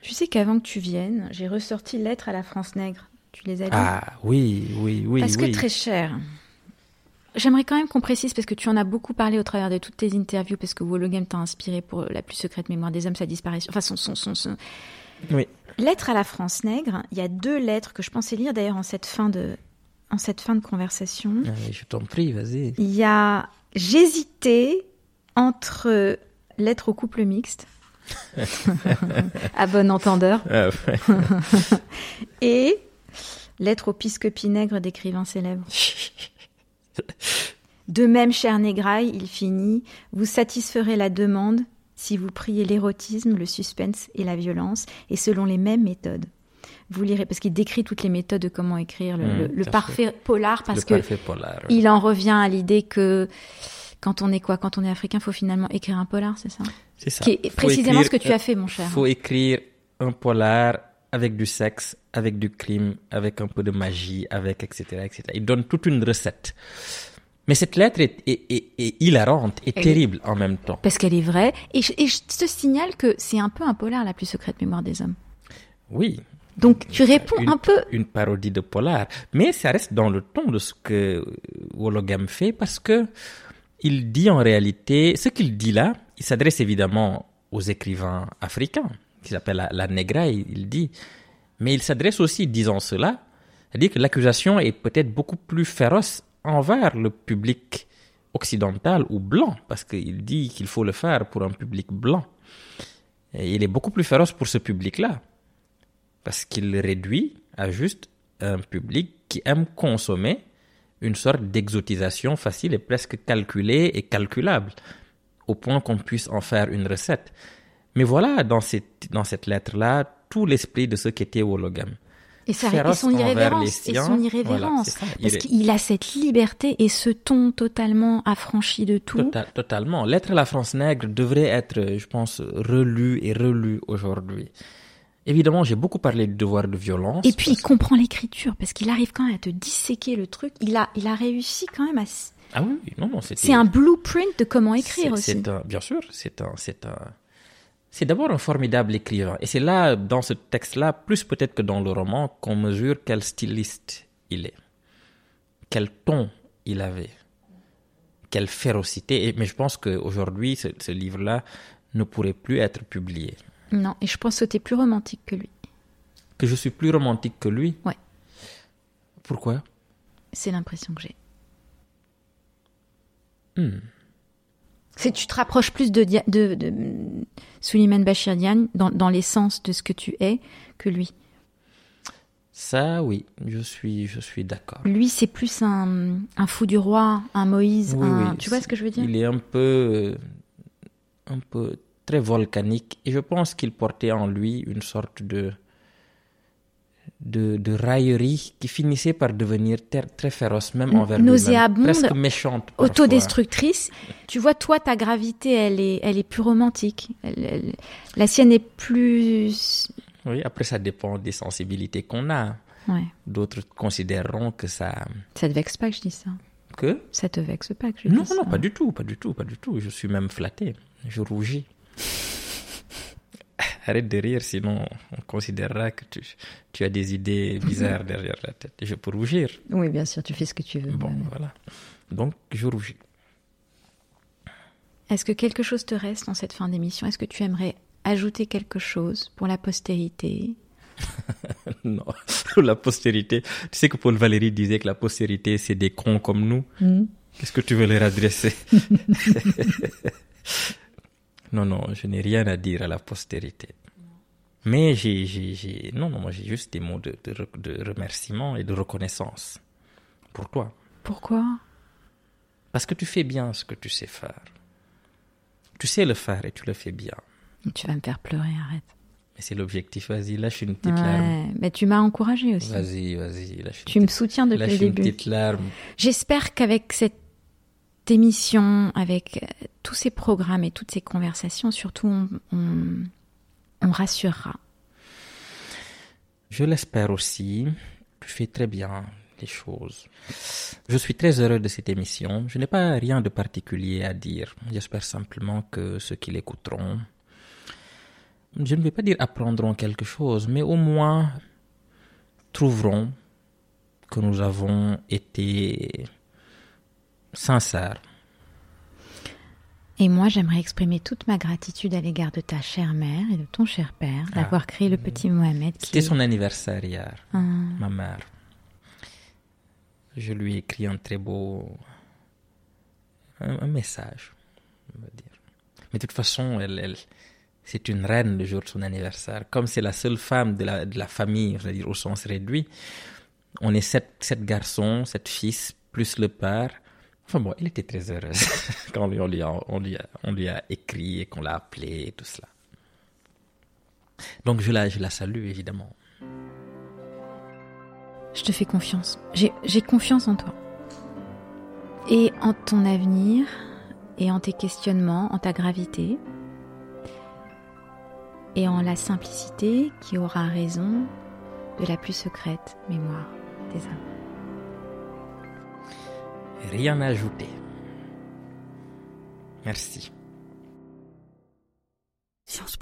Tu sais qu'avant que tu viennes, j'ai ressorti Lettres à la France Nègre. Tu les as lues? Ah oui, oui, oui. Parce que très cher. J'aimerais quand même qu'on précise, parce que tu en as beaucoup parlé au travers de toutes tes interviews, parce que Wologame t'a inspiré pour La plus secrète mémoire des hommes, sa disparition. Enfin, son. son, son, Oui. Lettre à la France nègre, il y a deux lettres que je pensais lire d'ailleurs en cette fin de, en cette fin de conversation. Ah je t'en prie, vas-y. Il y a J'hésitais entre Lettre au couple mixte. à bon entendeur. Ah, Et Lettre au piscopi nègre d'écrivains célèbres. De même, cher Négraille, il finit Vous satisferez la demande si vous priez l'érotisme, le suspense et la violence, et selon les mêmes méthodes. Vous lirez, parce qu'il décrit toutes les méthodes de comment écrire le, Mmh, parfait polar, parce le que il en revient à l'idée que quand on est quoi Quand on est africain, il faut finalement écrire un polar, c'est ça? C'est ça. Qui est Faut précisément écrire- ce que tu as fait, mon cher. faut écrire un polar avec du sexe, avec du crime, avec un peu de magie, avec etc. etc. Il donne toute une recette. Mais cette lettre est, est, est, est hilarante et Elle terrible en même temps. Parce qu'elle est vraie. Et je, et je te signale que c'est un peu un polar, la plus secrète mémoire des hommes. Oui, Donc tu réponds une, un peu. une parodie de polar, mais ça reste dans le ton de ce que Wologam fait parce que il dit en réalité ce qu'il dit là. Il s'adresse évidemment aux écrivains africains qui s'appelle la, la Negra. Il, il dit, mais il s'adresse aussi, disant cela, c'est-à-dire que l'accusation est peut-être beaucoup plus féroce envers le public occidental ou blanc parce qu'il dit qu'il faut le faire pour un public blanc. Et il est beaucoup plus féroce pour ce public-là parce qu'il réduit à juste un public qui aime consommer une sorte d'exotisation facile et presque calculée et calculable, au point qu'on puisse en faire une recette. Mais voilà, dans cette, dans cette lettre-là, tout l'esprit de ce qu'était Wologam. Et, ça, et son irrévérence. les Et siens, son irrévérence. parce qu'il a cette liberté et ce ton totalement affranchi de tout. Tota- totalement. Lettre à la France nègre devrait être, je pense, relu et relu aujourd'hui. Évidemment, j'ai beaucoup parlé du devoir de violence. Et puis il comprend l'écriture parce qu'il arrive quand même à te disséquer le truc. Il a, il a réussi quand même à. Ah oui, non, non, c'était... C'est un blueprint de comment écrire C'est- aussi. c'est un- bien sûr, c'est un, c'est un, c'est d'abord un formidable écrivain. Et c'est là, dans ce texte-là, plus peut-être que dans le roman, qu'on mesure quel styliste il est, quel ton il avait, quelle férocité. Et, mais je pense qu'aujourd'hui, ce, ce livre-là ne pourrait plus être publié. Non, et je pense que tu es plus romantique que lui. Que je suis plus romantique que lui? Ouais. Pourquoi? C'est l'impression que j'ai. Hmm. C'est tu te rapproches plus de, Dia- de, de Suleiman Bachir Diagne dans, dans l'essence de ce que tu es que lui. Ça, oui, je suis, je suis d'accord. Lui, c'est plus un, un fou du roi, un Moïse, Oui, un... oui, tu vois ce que je veux dire? Il est un peu, un peu très volcanique et je pense qu'il portait en lui une sorte de, de, de raillerie qui finissait par devenir très féroce, même envers lui-même. Presque méchante. parfois. Autodestructrice. Tu vois, toi, ta gravité, elle est, elle est plus romantique. Elle- elle- la sienne est plus... Oui, après ça dépend des sensibilités qu'on a. Ouais. D'autres considéreront que ça, Ça te vexe pas que je dis ça? que? Ça te vexe pas que je non, dis non, ça? pas du tout, pas du tout, pas du tout. Je suis même flatté. Je rougis. Arrête de rire, sinon on considérera que tu, tu as des idées bizarres derrière la tête. Je peux rougir. Oui, bien sûr, tu fais ce que tu veux. Bon, voilà. Donc, je rougis. Est-ce que quelque chose te reste en cette fin d'émission? Est-ce que tu aimerais ajouter quelque chose pour la postérité? Non, la postérité. Tu sais que Paul Valéry disait que la postérité, c'est des cons comme nous. Qu'est-ce que tu veux leur adresser? Non, non, je n'ai rien à dire à la postérité. Mais j'ai, j'ai, non, non, moi j'ai juste des mots de, de, re- de remerciement et de reconnaissance pour toi. Pourquoi? Parce que tu fais bien ce que tu sais faire. Tu sais le faire et tu le fais bien. Tu vas me faire pleurer, arrête. c'est l'objectif. Vas-y, lâche une petite larme. Mais tu m'as encouragé aussi. Vas-y, vas-y, lâche Tu me soutiens depuis lâche le début. une petite larme. J'espère qu'avec cette émission, avec euh, tous ces programmes et toutes ces conversations, surtout, on, on, on rassurera. Je l'espère aussi. Tu fais très bien les choses. Je suis très heureux de cette émission. Je n'ai pas rien de particulier à dire. J'espère simplement que ceux qui l'écouteront, je ne vais pas dire apprendront quelque chose, mais au moins trouveront que nous avons été sincères. Et moi, j'aimerais exprimer toute ma gratitude à l'égard de ta chère mère et de ton cher père Ah. d'avoir créé le petit Mohamed. qui C'était son anniversaire hier, Ah. ma mère. Je lui ai écrit un très beau un, un message, on va dire. Mais de toute façon, elle, elle, c'est une reine le jour de son anniversaire. Comme c'est la seule femme de la, de la famille, je veux dire au sens réduit, on est sept, sept garçons, sept fils, plus le père. Enfin bon, elle était très heureuse quand on lui, a, écrit et qu'on l'a appelé et tout cela. Donc je la, je la salue évidemment. Je te fais confiance. J'ai confiance en toi. Et en ton avenir, et en tes questionnements, en ta gravité, et en la simplicité qui aura raison de la plus secrète mémoire des hommes. Rien à ajouter. Merci. Sciences